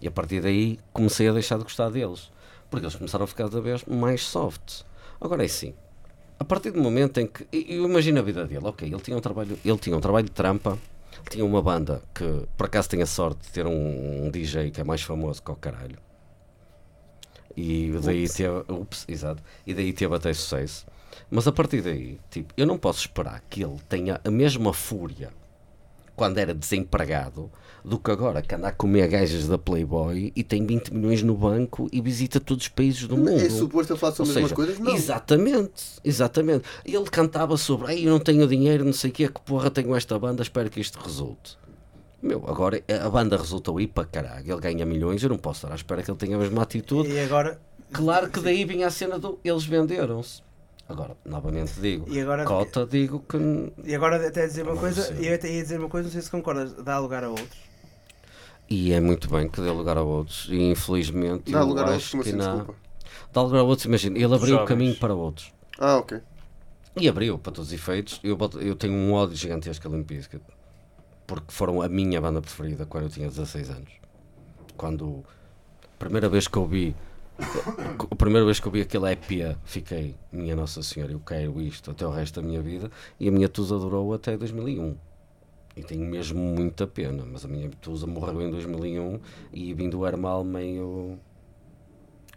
E a partir daí comecei a deixar de gostar deles. Porque eles começaram a ficar cada vez mais soft. Agora é assim. A partir do momento em que. Eu imagino a vida dele, ok, ele tinha um trabalho, ele tinha um trabalho de trampa, tinha uma banda que por acaso tem a sorte de ter um, um DJ que é mais famoso que o caralho. E daí teve. Ups, exato. E daí teve até sucesso. Mas a partir daí, tipo, eu não posso esperar que ele tenha a mesma fúria quando era desempregado do que agora que anda a comer gajas da Playboy e tem 20 milhões no banco e visita todos os países do mundo. É suposto ele falar sobre as mesmas coisas? Não. Exatamente, exatamente. Ele cantava sobre, Ei, eu não tenho dinheiro, não sei o que, que porra tenho esta banda, espero que isto resulte. Meu, agora a banda resultou aí para caralho, ele ganha milhões, eu não posso estar à espera que ele tenha a mesma atitude. E agora. Claro que daí vinha a cena do eles venderam-se. Agora, novamente digo, E agora- cota digo que E agora até dizer uma coisa, eu até ia dizer uma coisa, não sei se concordas, dá lugar a outros. E é muito bem que dê lugar a outros. E infelizmente Dá lugar a outros, como que assim, não. desculpa. Dá lugar a outros, imagina, ele abriu o caminho para outros. Ah, ok. E abriu, para todos os efeitos. Eu, boto- eu tenho um ódio gigantesco a Limp Bizkit. Porque foram a minha banda preferida quando eu tinha 16 anos. Quando a primeira vez que eu vi a primeira vez que eu vi aquele EP fiquei, minha Nossa Senhora, eu quero isto até o resto da minha vida e a minha Tusa durou até 2001 e tenho mesmo muita pena, mas a minha Tusa morreu em 2001 e vim do Hermal meio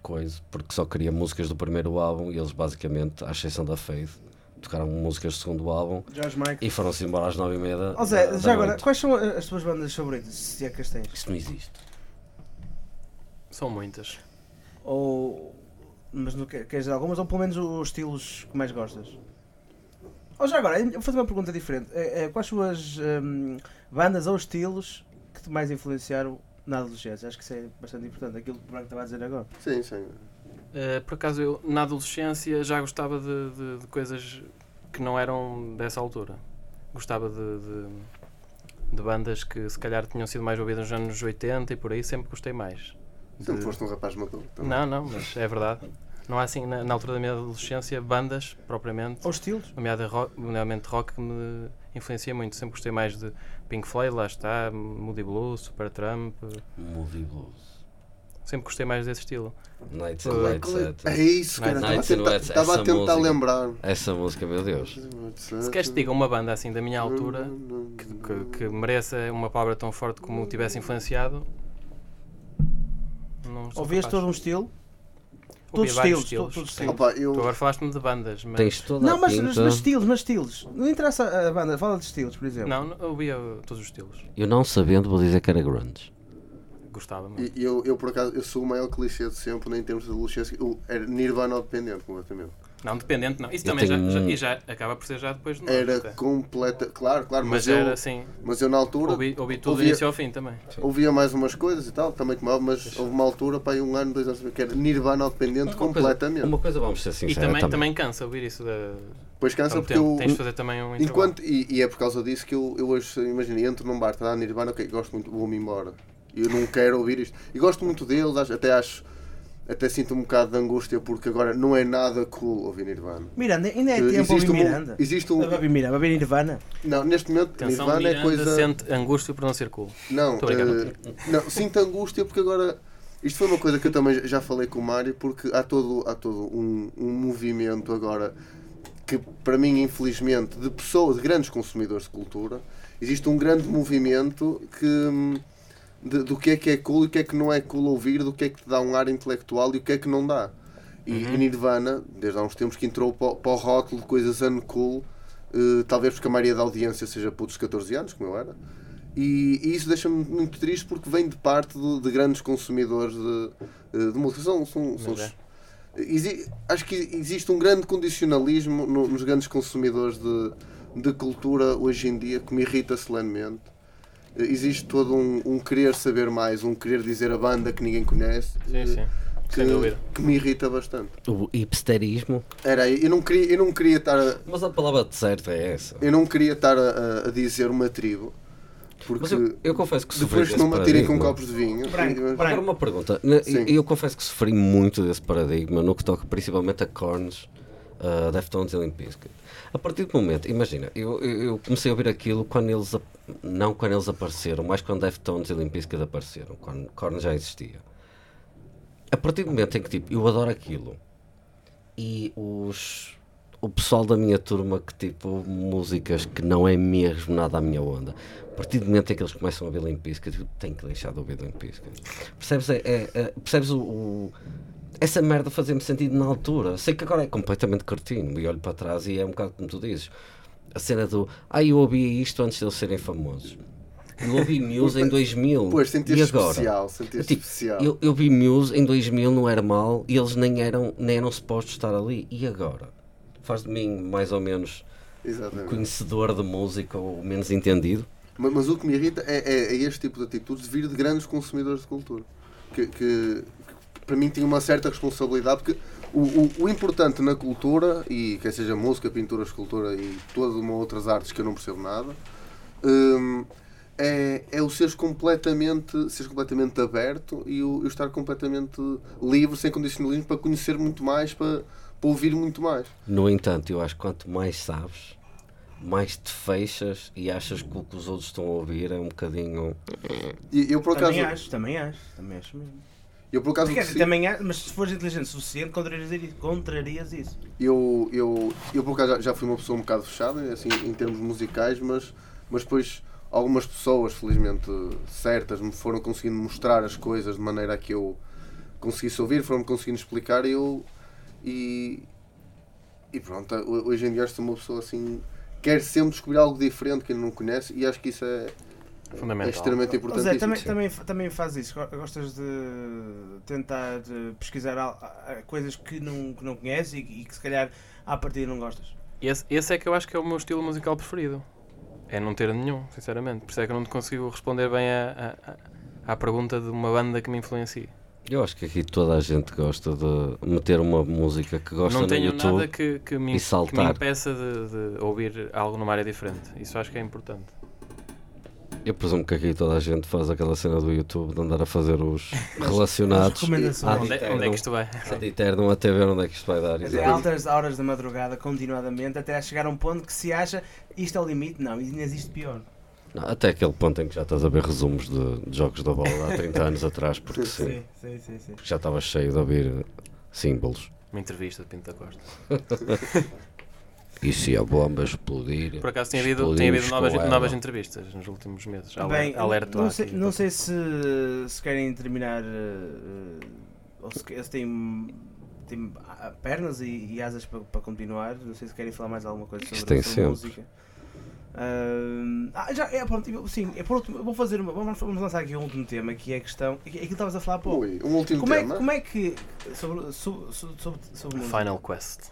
coisa, porque só queria músicas do primeiro álbum e eles basicamente, à exceção da Faith, tocaram músicas do segundo álbum e foram-se embora às nove e meia da, Ó Zé, da- da já agora, noite. quais são as tuas bandas favoritas, se é que as tens? Isso não existe. São muitas. Ou. Mas não quer- queres dizer algumas, ou pelo menos os estilos que mais gostas? Ou já agora, eu vou fazer uma pergunta diferente. É, é, quais são as hum, bandas ou estilos que te mais influenciaram na adolescência? Acho que isso é bastante importante, aquilo que o Branco estava a dizer agora. Sim, sim. Uh, por acaso eu, na adolescência, já gostava de, de- de coisas que não eram dessa altura. Gostava de, de, de bandas que se calhar tinham sido mais ouvidas nos anos 80 e por aí, sempre gostei mais. Sempre De- foste um rapaz maduro. também. Não, não, mas é verdade. Não há assim, na, na altura da minha adolescência, bandas propriamente, Ou estilos? nomeadamente rock, que me influencia muito. Sempre gostei mais de Pink Floyd, lá está, Moody Blues, Supertramp. Movie Blues. Sempre gostei mais desse estilo. Nights Qual and é- é- isso, cara. Night- Estava a Night and tentar, estava a lembrar. Essa música, meu Deus. Se queres que diga uma banda assim da minha altura que, que, que mereça uma palavra tão forte como tivesse influenciado, não sou Ouvias capaz. todo um estilo? Todos vários estilos, todos estilos. Opa, eu, Tu agora falaste-me de bandas, mas. Tens toda Não, a mas, pinta. mas, mas estilos, mas estilos. Não interessa a banda, fala de estilos, por exemplo. Não, não, eu ouvia todos os estilos. Eu não sabendo, vou dizer que era grunge. Gostava muito. e- eu, eu, por acaso, eu sou o maior clichê de sempre, nem em termos de adolescência. Eu era Nirvana ou dependente, completamente. Não, dependente, não. Isso Eu também já, tenho já- E já acaba por ser já depois de nós. Era até. completa. Claro, claro, mas, Mas eu, era assim. mas eu na altura Ouvi, ouvi tudo do ouvia- início ao fim também. ouvia mais umas coisas e tal, também tomava, mas houve uma altura, para aí um ano, dois anos, que era Nirvana ou dependente Uma coisa, completamente. uma coisa, vamos ser E sinceros. também, também cansa ouvir isso da. Depois cansa um porque tempo. eu. Tens de fazer também um. Enquanto, e, e é por causa disso que eu, eu hoje, imagina, entro num bar, está a Nirvana, ok, gosto muito, vou-me embora. Eu não quero ouvir isto. E gosto muito deles, até acho. Até sinto um bocado de angústia porque agora não é nada cool ouvir Nirvana. Miranda, ainda é Eh, tempo a ouvir um, Miranda. existe um, A ouvir Miranda, ouvir Nirvana. não, neste momento Atenção, Nirvana Miranda é coisa sente angústia por não ser cool. Não, eh, não, sinto angústia porque agora. Isto foi uma coisa que eu também já falei com o Mário, porque há todo, há todo um, um movimento agora que, para mim, infelizmente, de pessoas, de grandes consumidores de cultura, existe um grande movimento que, hum, de- do que é que é cool e o que é que não é cool ouvir, do que é que te dá um ar intelectual e o que é que não dá. E, e Nirvana, desde há uns tempos que entrou para, o- para o rótulo de coisas uncool, eh, talvez porque a maioria da audiência seja putos de 14 anos, como eu era. E, e isso deixa-me muito triste porque vem de parte do- de grandes consumidores de, eh, de música. São, são, são- é. Acho que existe um grande condicionalismo no- nos grandes consumidores de, de cultura hoje em dia que me irrita solenemente. Existe todo um, um querer saber mais, um querer dizer a banda que ninguém conhece. Sim, eh, sim. Que, que me irrita bastante. O hipsterismo. Era, aí, eu não queria, eu não queria estar a, Mas a palavra certa é essa. eu não queria estar a, a- dizer uma tribo. Porque Mas eu, eu confesso que sofri depois não me atirem com copos de vinho. Branco. Agora uma pergunta. Sim. Eu confesso que sofri muito desse paradigma no que toca principalmente a Korns, uh, Deftones e Limp Bizkit. A partir do momento, imagina, eu, eu comecei a ouvir aquilo quando eles, não quando eles apareceram, mas quando Deftones e Limp Bizkit apareceram, quando Korn já existia. A partir do momento em que tipo, eu adoro aquilo e os o pessoal da minha turma que tipo músicas que não é mesmo nada a minha onda a partir do momento em que eles começam a ouvir Limp Bizkit eu tenho que deixar de ouvir Limp percebes, é, é- é- percebes o, o- essa merda fazia-me sentido na altura sei que agora é completamente cartino e olho para trás e é um bocado como tu dizes a cena do ah eu ouvi isto antes de eles serem famosos eu ouvi Muse em 2000 Pois, e sentiste agora? especial. Sentiste Tipo, especial. Eu, eu vi Muse em 2000 no Hermal e eles nem eram, nem eram supostos estar ali. E agora? Faz de mim mais ou menos Exatamente. conhecedor de música ou menos entendido? Mas, mas o que me irrita é, é- é este tipo de atitudes de vir de grandes consumidores de cultura. Que- que para mim tinha uma certa responsabilidade, porque o, o- o importante na cultura, e quer seja música, pintura, escultura e todas uma outras artes que eu não percebo nada, hum, é, é o seres completamente, seres completamente aberto e o, o estar completamente livre, sem condicionalismo, para conhecer muito mais, para, para ouvir muito mais. No entanto, eu acho que quanto mais sabes, mais te fechas e achas que o que os outros estão a ouvir é um bocadinho. E eu por acaso, Também acho, também acho, também acho mesmo. Eu por acaso sim- também acho, mas se fores inteligente o suficiente, contrarias, contrarias isso. Eu, eu, eu por acaso já, já fui uma pessoa um bocado fechada, assim, em termos musicais, mas, mas depois algumas pessoas, felizmente certas, me foram conseguindo mostrar as coisas de maneira a que eu conseguisse ouvir, foram-me conseguindo explicar e eu. E, e pronto, ho- hoje em dia sou uma pessoa assim. Quer sempre descobrir algo diferente que ele não conhece e acho que isso é, é Fundamental. extremamente Zé, importante. também, também, também faz isso. Go- Gostas de tentar eh, pesquisar a- coisas que não, que não conheces e, e que se calhar à partida não gostas. Esse, esse é que eu acho que é o meu estilo musical preferido. É não ter nenhum, sinceramente. Por isso é que eu não te consigo responder bem à, à, à pergunta de uma banda que me influencie. Eu acho que aqui toda a gente gosta de meter uma música que gosta não no tenho YouTube. nada que, que, me, e que me saltar. impeça de, de ouvir algo numa área diferente. Isso acho que é importante. Eu presumo que aqui toda a gente faz aquela cena do YouTube de andar a fazer os relacionados. recomendações. Onde, é- onde é que isto vai? Ad eternum até ver onde é que isto vai dar. Até exato. altas horas da madrugada, continuadamente, até chegar a um ponto que se acha isto é o limite. Não, ainda existe pior. Não, até aquele ponto em que já estás a ver resumos de, de jogos da bola há 30 anos atrás, porque sim, Sim, sim, sim. sim. porque já estava cheio de ouvir símbolos. Uma entrevista de Pinto da Costa. E se a bomba explodir? Por acaso tem havido, tem havido novas, novas entrevistas nos últimos meses. Bem, Aler- Alerto não sei, aqui. não sei se, se querem terminar eh, ou se, se têm, têm pernas e, e asas para, para continuar. Não sei se querem falar mais alguma coisa sobre, sempre. música. Ah, ah, já, é, pronto, sim, é por último, vou fazer uma, vamos, vamos lançar aqui um último tema que é a questão. Aquilo que estavas a falar há pouco. Ui, um último Como é, tema. como é que. Sobre, sobre, sobre, sobre Final Quest.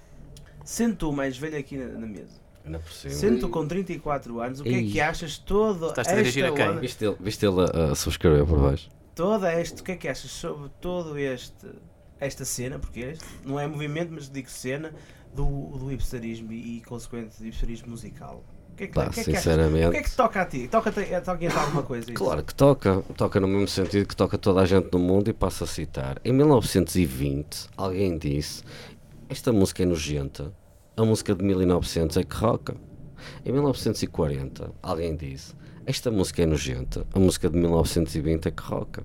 Sendo tu mais velho aqui na, na mesa, Ainda por cima. sendo tu com 34 anos, o que é que achas todo Estás-te a dirigir esta a quem? Viste ele, viste ele a, a subscrever por baixo? toda este, o que é que achas sobre todo este esta cena, porque este não é movimento, mas digo cena do, do hipsterismo e, e consequente hipsterismo musical. que é que, Pá, o que é que sinceramente. O que é que te toca a ti? Toca-te toca alguma coisa? isso? Claro que toca, toca no mesmo sentido que toca toda a gente no mundo e passo a citar. Em 1920, alguém disse: Esta música é nojenta, a música de 1900 é que roca. Em 1940, alguém disse: Esta música é nojenta, a música de 1920 é que roca.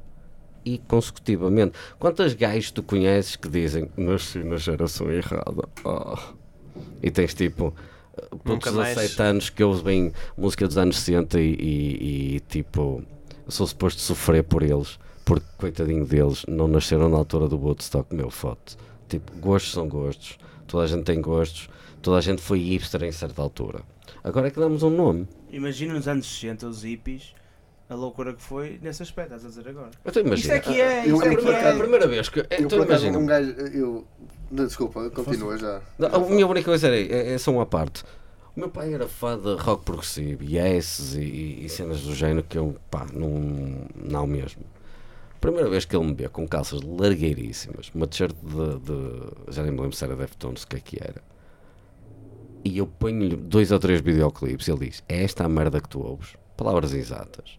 E consecutivamente, quantas gays tu conheces que dizem: Nasci na geração errada? Oh. E tens tipo. Mais. 17 anos que ouvem música dos anos 60 e, e- e, tipo sou suposto sofrer por eles porque coitadinho deles não nasceram na altura do Woodstock meu foto tipo gostos são gostos toda a gente tem gostos toda a gente foi hipster em certa altura agora é que damos um nome Imagina nos anos 60 os hippies, a loucura que foi nesse aspecto, estás a dizer agora. então imagina Isto é que é, Eu- isto é eu que por a é. primeira vez que Eu, por acaso, imagina um gajo. Eu, não, desculpa, continua já. Não, a minha única coisa era é, é só uma parte. O meu pai era fã de rock progressivo, yes e, e cenas do género que eu, pá, não, não mesmo. Primeira vez que ele me vê com calças largueiríssimas, uma t-shirt de, de- Já nem me lembro se era Deftones, o que é que era. E eu ponho-lhe dois ou três videoclipes e ele diz: É esta a merda que tu ouves? Palavras exatas.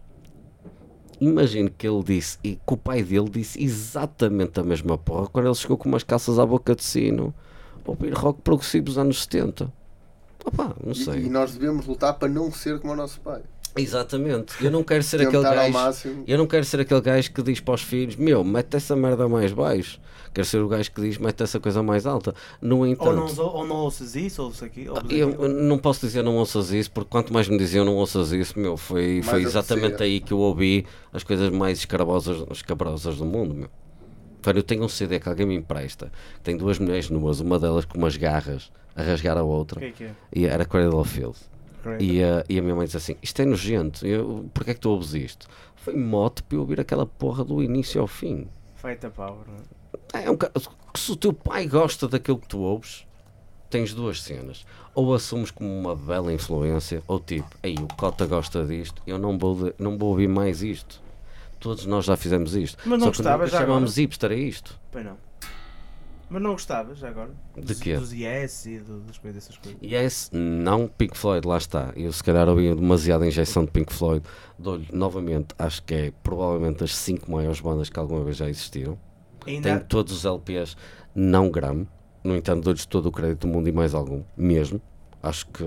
Imagino que ele disse, e que o pai dele disse exatamente a mesma porra quando ele chegou com umas calças à boca de sino ouvir rock progressivo dos anos 70. Opa, não E, sei. e nós devemos lutar para não ser como o nosso pai. Exatamente. Eu não quero ser aquele gajo. Eu não quero ser aquele gajo que diz para os filhos: Meu, mete essa merda mais baixo. Quero ser o gajo que diz: Mete essa coisa mais alta. No Ou não, entanto, ou não ouças isso, ouças aqui, ouves eu aquilo. não posso dizer não ouças isso, porque quanto mais me diziam não ouças isso, meu, foi, Mais foi exatamente aí que eu ouvi as coisas mais escabrosas, escabrosas do mundo, meu. Eu tenho um CD que alguém me empresta, tem duas mulheres nuas, uma delas com umas garras a rasgar a O outra, que é que é? e era Cradle of Filth. E, a- e a minha mãe disse assim: Isto é nojento, eu, porquê é que tu ouves isto? Foi mote para eu ouvir aquela porra do início ao fim. Fight a power. é? Um, se o teu pai gosta daquilo que tu ouves, tens duas cenas. Ou assumes como uma bela influência, ou tipo, ei, o Cota gosta disto, eu não vou, não vou ouvir mais isto. Todos nós já fizemos isto. Mas não Só que gostavas nunca já chamamos agora? hipster a isto. Pois não. Mas não gostavas agora? De quê? Dos Yes e do- das coisas, dessas coisas. Yes, não Pink Floyd, lá está. Eu se calhar ouvi demasiada injeção de Pink Floyd. Dou-lhe novamente, acho que é provavelmente das cinco maiores bandas que alguma vez já existiram. Ainda, Tenho todos os LPs, não gramo. No entanto, dou-lhes todo o crédito do mundo e mais algum, mesmo. Acho que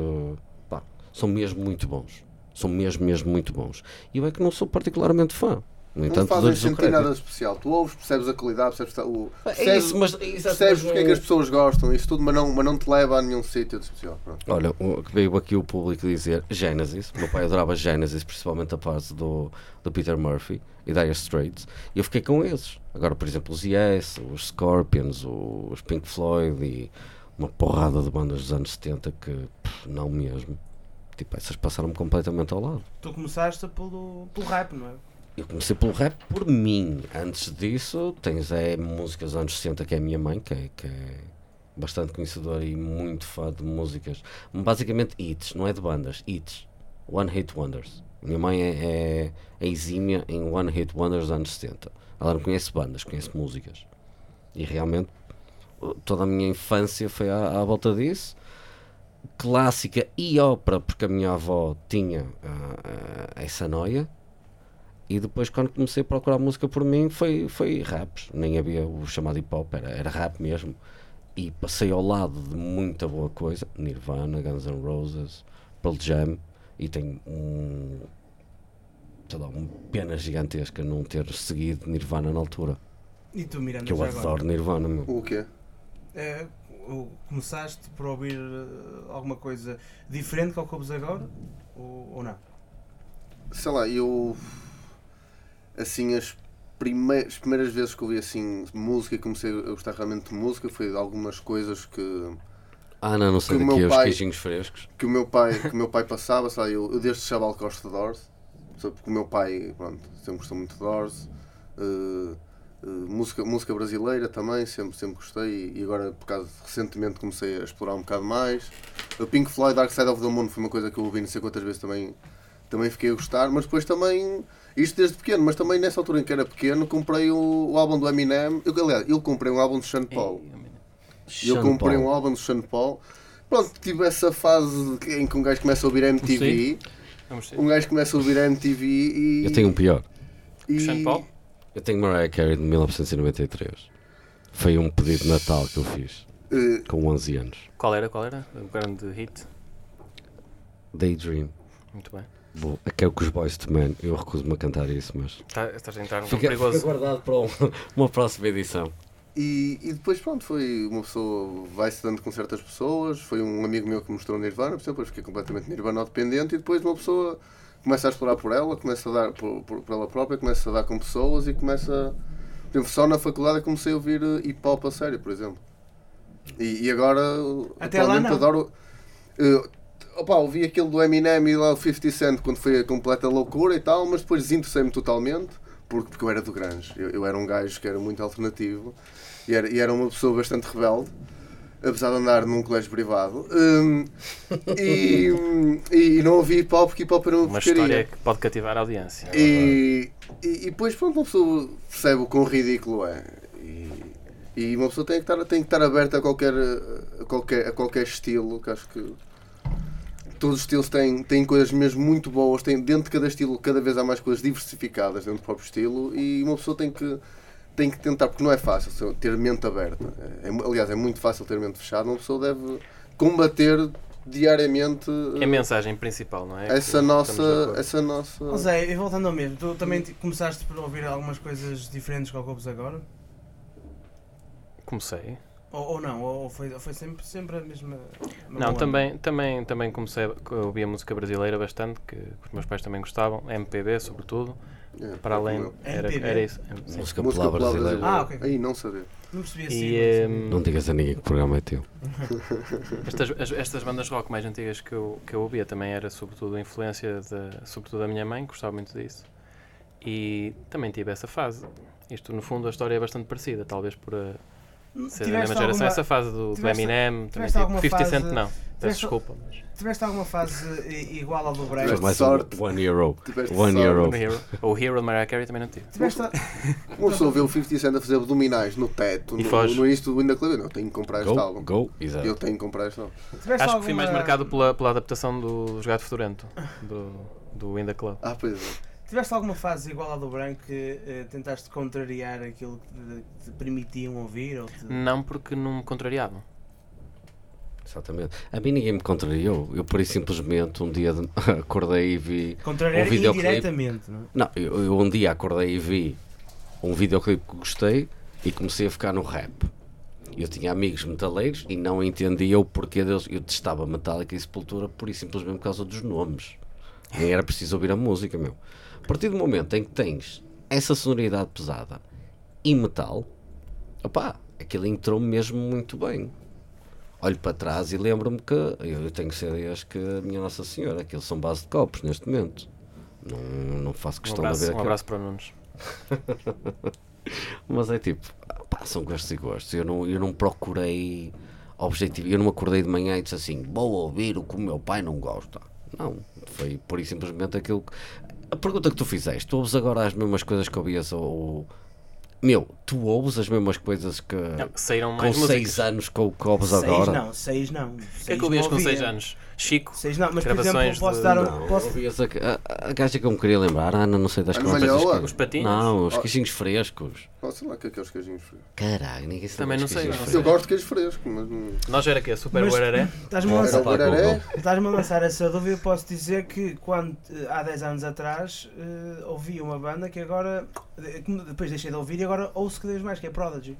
pá, são mesmo muito bons. São mesmo, mesmo muito bons. E eu é que não sou particularmente fã. No Não entanto, fazem dou-lhes o sentir nada especial. Tu ouves, percebes a qualidade, percebes o. É Percebes, isso, mas, exato, percebes porque é que não- as pessoas gostam, isso tudo, mas não, mas não te leva a nenhum sítio de especial. Pronto. Olha, o que veio aqui o público dizer Genesis. Meu pai adorava Genesis, principalmente a parte do, do Peter Murphy e Dire Straits. E eu fiquei com esses. Agora, por exemplo, os Yes, os Scorpions, os Pink Floyd e uma porrada de bandas dos anos 70 que pff, não mesmo. Tipo, essas passaram-me completamente ao lado. tu começaste pelo, pelo rap, não é? Eu comecei pelo rap por mim. Antes disso, tens é, músicas dos anos 60 que é a minha mãe, que é, que é bastante conhecedora e muito fã de músicas. Basicamente hits, não é de bandas, hits. One Hit Wonders. Minha mãe é, é, é exímia em One Hit Wonders dos anos 70. Ela não conhece bandas, conhece músicas. E realmente uh, toda a minha infância foi à, à volta disso. Clássica e ópera, porque a minha avó tinha ah, ah, essa noia. E depois, quando comecei a procurar música por mim, foi, foi raps. Nem havia o chamado hip hop, era, era rap mesmo. E passei ao lado de muita boa coisa: Nirvana, Guns N' Roses, Pearl Jam. E tenho um. sei lá, uma pena gigantesca não ter seguido Nirvana na altura. E tu, Miranda, Que eu já agora? adoro Nirvana, meu. O quê? É, começaste por ouvir eh, alguma coisa diferente que ao que ouves agora? Ou, ou não? Sei lá, eu. Assim, as, prime- as primeiras vezes que ouvi assim música comecei a gostar realmente de música foi de algumas coisas que, Ah, não, não sei daqui meu os pai- queijinhos frescos. que, o, meu pai, que o meu pai passava. Lá, eu, eu desde chaval gosto de Doors, porque o meu pai pronto, sempre gostou muito de Doors. eh, eh, música, música brasileira também, sempre, sempre gostei e agora por causa recentemente comecei a explorar um bocado mais. O Pink Floyd Dark Side of the Moon foi uma coisa que eu ouvi não sei quantas vezes também, também fiquei a gostar, mas depois também, isto desde pequeno, mas também nessa altura em que era pequeno, comprei o, o álbum do Eminem. Eu, aliás, eu comprei um álbum de Sean Paul. Eu comprei Paul. um álbum do Sean Paul pronto, tive essa fase em que um gajo começa a ouvir MTV. Um gajo começa a ouvir MTV e. Eu tenho um pior. e- Sean Paul? Eu tenho Mariah Carey de 1993. Foi um pedido de Natal que eu fiz, eh, com 11 anos. Qual era? Qual era? O grande hit? Daydream. Muito bem. Vou, é que é o que os Boys to Men. Eu recuso-me a cantar isso, mas. Tá, estás a entrar num Fica, fica perigoso. guardado para um- uma próxima edição. E, e depois, pronto, foi uma pessoa, vai-se dando com certas pessoas. Foi um amigo meu que mostrou Nirvana, por exemplo, depois fiquei completamente Nirvana dependente. E depois uma pessoa começa a explorar por ela, começa a dar por, por, por ela própria, começa a dar com pessoas e começa. Por exemplo, só na faculdade comecei a ouvir eh, hip hop a sério, por exemplo. E, e agora, Até lá atualmente, não. adoro. eh, opa, ouvi aquilo do Eminem e lá o 50 Cent quando foi a completa loucura e tal, mas depois desinteressei-me totalmente porque, porque eu era do Grange. Eu, eu era um gajo que era muito alternativo e era, e era uma pessoa bastante rebelde, apesar de andar num colégio privado. Hum, e, e não ouvi hip hop porque hip hop era uma, Uma porcaria. história que pode cativar a audiência. E, e, e depois pronto, uma pessoa percebe o quão ridículo é. E, e uma pessoa tem que estar, tem que estar aberta a qualquer, a, qualquer, a qualquer estilo, que acho que todos os estilos têm, têm coisas mesmo muito boas, tem, dentro de cada estilo cada vez há mais coisas diversificadas dentro do próprio estilo e uma pessoa tem que, tem que tentar, porque não é fácil ter mente aberta. É, é- aliás, é muito fácil ter mente fechada, uma pessoa deve combater diariamente É a mensagem principal, não é? essa Que nossa. Essa nossa... Zé, e voltando ao mesmo, tu também começaste por ouvir algumas coisas diferentes que ouves agora? Comecei. Ou, ou não? Ou foi, ou foi sempre, sempre a mesma. Não, também, também, também comecei a ouvir a música brasileira bastante, que os meus pais também gostavam, MPB sobretudo, É, para além. Era, era isso. Sim. Música Música popular popular brasileira. Ah, ok. Aí, não saber. Não percebi assim. E não hum, Não digas a ninguém que o programa é teu. estas, as- estas bandas rock mais antigas que eu, que eu ouvia também era sobretudo a influência da, sobretudo da minha mãe, que gostava muito disso. E também tive essa fase. Isto, no fundo, a história é bastante parecida, talvez por a. ser da mesma geração. alguma- Essa fase do, do tiveste- Eminem, também alguma 50 Cent fase- não, peço tiveste- desculpa. Mas... Tiveste alguma fase igual ao do Break? Tiveste mais sorte. One Euro. Tiveste One sorte. Euro. O Hero, o Hero de Mariah Carey também não tive. Tiveste. Uma pessoa vê o 50 Cent a fazer abdominais no teto, E no, foge. no início do Winda Club. Não, tenho que comprar este Go, álbum. go, exato. Eu tenho que comprar este álbum. tiveste Acho que fui mais alguma- marcado pela, pela adaptação do, do Gato Fedorento, do, do In The Club. Ah, pois é. Tiveste alguma fase igual à do Branco que eh, tentaste contrariar aquilo que te, te permitiam ouvir? Ou te... Não porque não me contrariavam. Exatamente. A mim ninguém me contrariou. Eu, por simplesmente, um dia de- acordei e vi. Contrariar um videoclipe. indiretamente, não é? Não, eu, eu um dia acordei e vi um videoclipe que gostei e comecei a ficar no rap. Eu tinha amigos metaleiros e não entendia o porquê deles. Eu testava Metallica e Sepultura por e simplesmente por causa dos nomes. Nem era preciso ouvir a música, meu. A partir do momento em que tens essa sonoridade pesada e metal, opá, aquilo entrou mesmo muito bem. Olho para trás e lembro-me que eu tenho CDs que a minha Nossa Senhora, aqueles são base de copos neste momento. Não, não faço Um questão de abraço, ver um aquilo. abraço para Nunes. Mas é tipo, pá, são gostos e gostos. Eu não, eu não procurei objetivo. Eu não acordei de manhã e disse assim: vou ouvir o que o meu pai não gosta. Não, foi por e simplesmente aquilo. que- A pergunta que tu fizeste: tu ouves agora as mesmas coisas que ouvias ou. Meu, tu ouves as mesmas coisas que. Não, saíram com mais 6 músicas. anos que, que ouves Seis agora? não, seis não. O que é que ouvias com 6 anos? Chico? Seis não, mas por exemplo, Gravações posso de- dar um. Posso- a, a, a gaja que eu me queria lembrar, Ana, não sei das. Malhoa? Os patinhos? Não, os Oh. queijinhos frescos. Oh, sei lá que é aqueles queijinhos frescos. Caralho, ninguém sabe Também não sei, Eu gosto de queijo fresco, mas não. Nós era que Super Mas- Guararé? Estás-me a lançar, estás-me a lançar essa dúvida. Eu posso dizer que quando, há 10 anos atrás eh, ouvi uma banda que agora, que depois deixei de ouvir e agora ouço cada vez mais, que é Prodigy.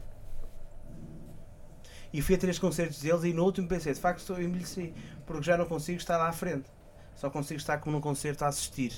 E fui a três concertos deles e no último pensei, de facto estou envelheci, porque já não consigo estar lá à frente. Só consigo estar como num concerto a assistir.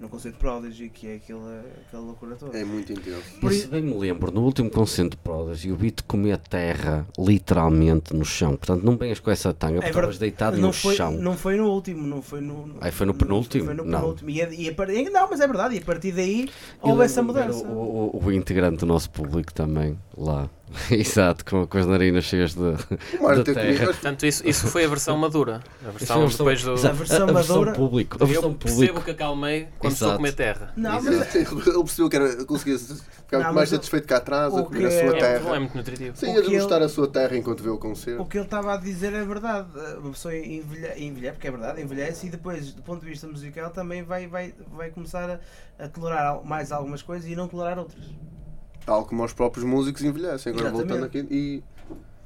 Num concerto de Prodigy, que é aquela, aquela loucura toda. É muito intenso. Por Mas i- se bem me lembro, no último concerto de Prodigy, eu vi-te comer terra, literalmente, no chão. Portanto, não venhas com essa tanga, porque É estavas deitado não no foi, chão. Não foi no último, não foi no. Aí foi no penúltimo? Foi no Não. penúltimo. E, a- e a par- não, mas é verdade, e a partir daí houve essa mudança. O, o- o integrante do nosso público também, lá. Exato, com, com as narinas cheias de, de terra. Portanto, isso, isso foi a versão madura. A Isso foi versão depois do. A versão a versão madura- público. A Eu versão percebo público. que acalmei quando começou a Exato. comer terra. Não, mas Ele percebeu que era, conseguia ficar Não, mais satisfeito cá atrás, o a comer a que sua é- É muito bom, é terra. muito nutritivo. Sim, O a que degustar ele- a sua terra enquanto vê o concerto. O que ele estava a dizer é verdade. Uma pessoa envelhece, envelhece, porque é verdade, envelhece e depois, do ponto de vista musical, também vai, vai, vai começar a, a tolerar mais algumas coisas e não tolerar outras. Tal como os próprios músicos envelhecem. Agora Exatamente. voltando aqui e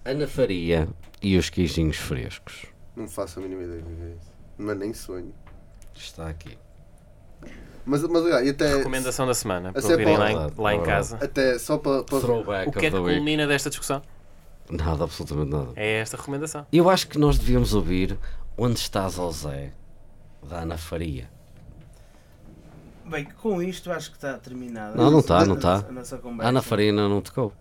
Ana Faria e os queijinhos frescos. não faço a mínima ideia do que é isso. Mas nem sonho. Está aqui. Mas, mas olha, e até, Recomendação da semana, para ouvirem lá, em, lá em casa. até só para. para Throwback O que é of que the week. culmina desta discussão? Nada, absolutamente nada. É esta recomendação. Eu acho que nós devíamos ouvir Onde Estás, ó Zé, da Ana Faria. Bem, com isto acho que está terminada. Não, não está, a não nossa- está. A nossa conversa. Ana Faria ainda não tocou.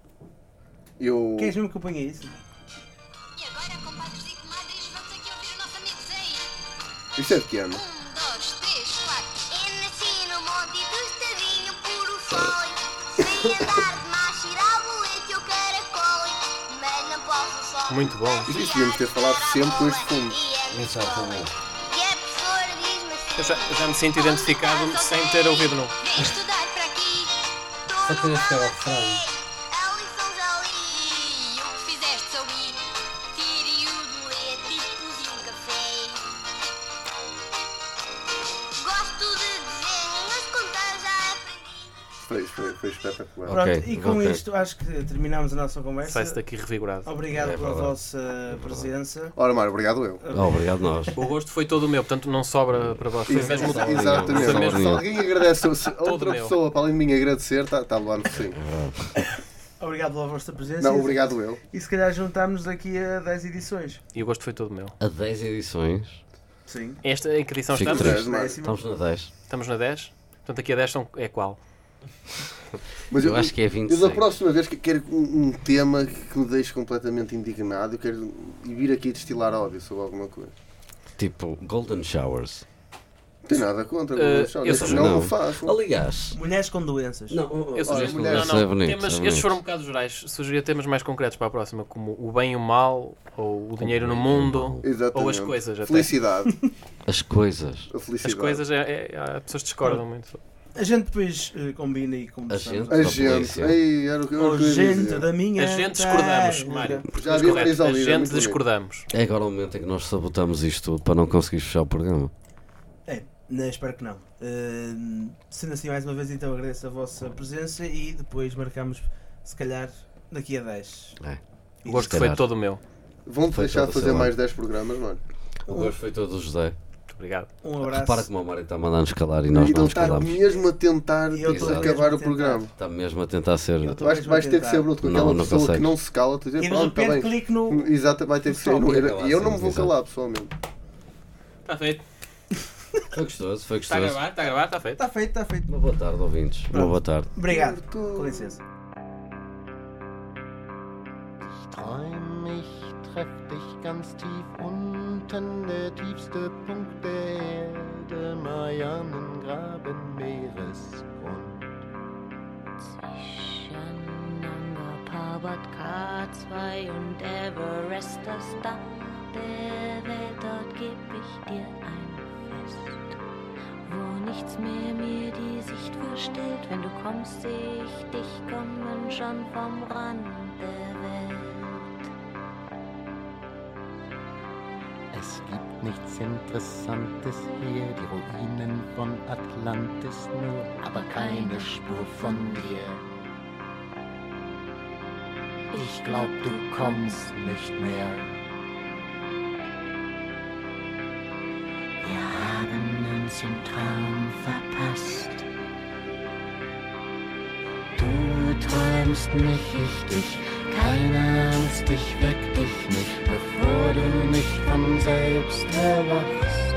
eu. Queres mesmo que eu ponha isso? E agora, compadres e comadres, vamos aqui ouvir o nosso amigo Zé. Isto é de que ano? Um, dois, três, quatro. Eu nasci no monte do estadinho puro foi. Sem andar de macho, ir ao bolete eu caracol. Mas não posso só. Muito bom. Isto devíamos ter falado sempre com este fundo. Exatamente. Eu já, já me sinto identificado sem ter ouvido não. Vem estudar para aqui. Só queria chegar ao refrão. Pronto, Ok, e com ok. isto acho que terminamos a nossa conversa. Sai-se daqui revigorado. Obrigado É pela vossa presença. Ora, Mário, obrigado eu. Oh, obrigado nós. O gosto foi todo meu, portanto não sobra para vós. Foi mesmo. Exatamente. Foi mesmo- Se alguém agradece, se outra meu. pessoa para além de mim agradecer, está tá lá no sim. Obrigado pela vossa presença. Não, obrigado eu. E se calhar juntámos daqui a 10 edições. E o gosto foi todo meu. A 10 edições. Sim. Esta, em que edição Fico estamos? Estamos na 10. Estamos na 10? Portanto, aqui a 10 são, é qual? Mas Eu acho que é Eu 26. da próxima vez que quero um, um tema que me deixe completamente indignado, eu quero vir aqui destilar ódio sobre alguma coisa. Tipo, Golden Showers. Não tem nada contra, Eh, mas, olha, eu não, não. o faço. Aliás, Mulheres com doenças. não, Eu Olha, sugiro, mulheres- não, Isso é não, bonito, temas, é estes foram um bocado gerais. Sugeria temas mais concretos para a próxima, como o bem e o mal, ou o dinheiro no mundo, Exatamente. ou as coisas até. Felicidade. as coisas. A felicidade. As coisas, é, é, há pessoas discordam muito. A gente depois eh, combina e conversamos. gente? A gente. Ei, era o que eu Oh, gente da minha. A gente discordamos. Mário. Já havia correto, A gente discordamos. É agora o momento em que nós sabotamos isto tudo para não conseguir fechar o programa. É, não, espero que não. Eh, sendo assim, mais uma vez, então agradeço a vossa presença e depois marcamos, se calhar, daqui a 10. É. O gosto foi todo meu. Vão-te deixar todo fazer mais 10 programas, mano. O gosto foi todo o José. Obrigado. Um abraço. Repara como o Mário está a mandar-nos calar e nós e não nos está calamos. mesmo a tentar E acabar a o programa. Está mesmo a tentar ser. Eu tô- Vais, mesmo vais ter que ser bruto com Não, aquela não pessoa que não se cala, tu E dizer, de pronto, está bem. no. Exato, vai ter que ser. Clica eu, não me vou calar, pessoalmente. Está feito. Foi gostoso, foi Está a gostoso. gravar, está a gravar, está feito. Está feito, está feito. Uma boa tarde, ouvintes. Uma Pronto. boa tarde. Obrigado. Com licença. Ich träum, ich treff dich ganz tief unten, der tiefste Punkt der Erde, Marianengraben, Meeresgrund. Zwischen Nanga Parbat K2 und Everest das Dach der Welt, dort geb ich dir ein Fest, wo nichts mehr mir die Sicht verstellt. Wenn du kommst, seh ich dich kommen schon vom Rand der Es gibt nichts Interessantes hier, die Ruinen von Atlantis nur, aber keine Spur von dir. Ich glaub, du kommst nicht mehr. Wir haben uns im Traum verpasst. Du träumst mich, ich dich, keine Angst, ich weck dich nicht, bevor du nicht von selbst erwachst.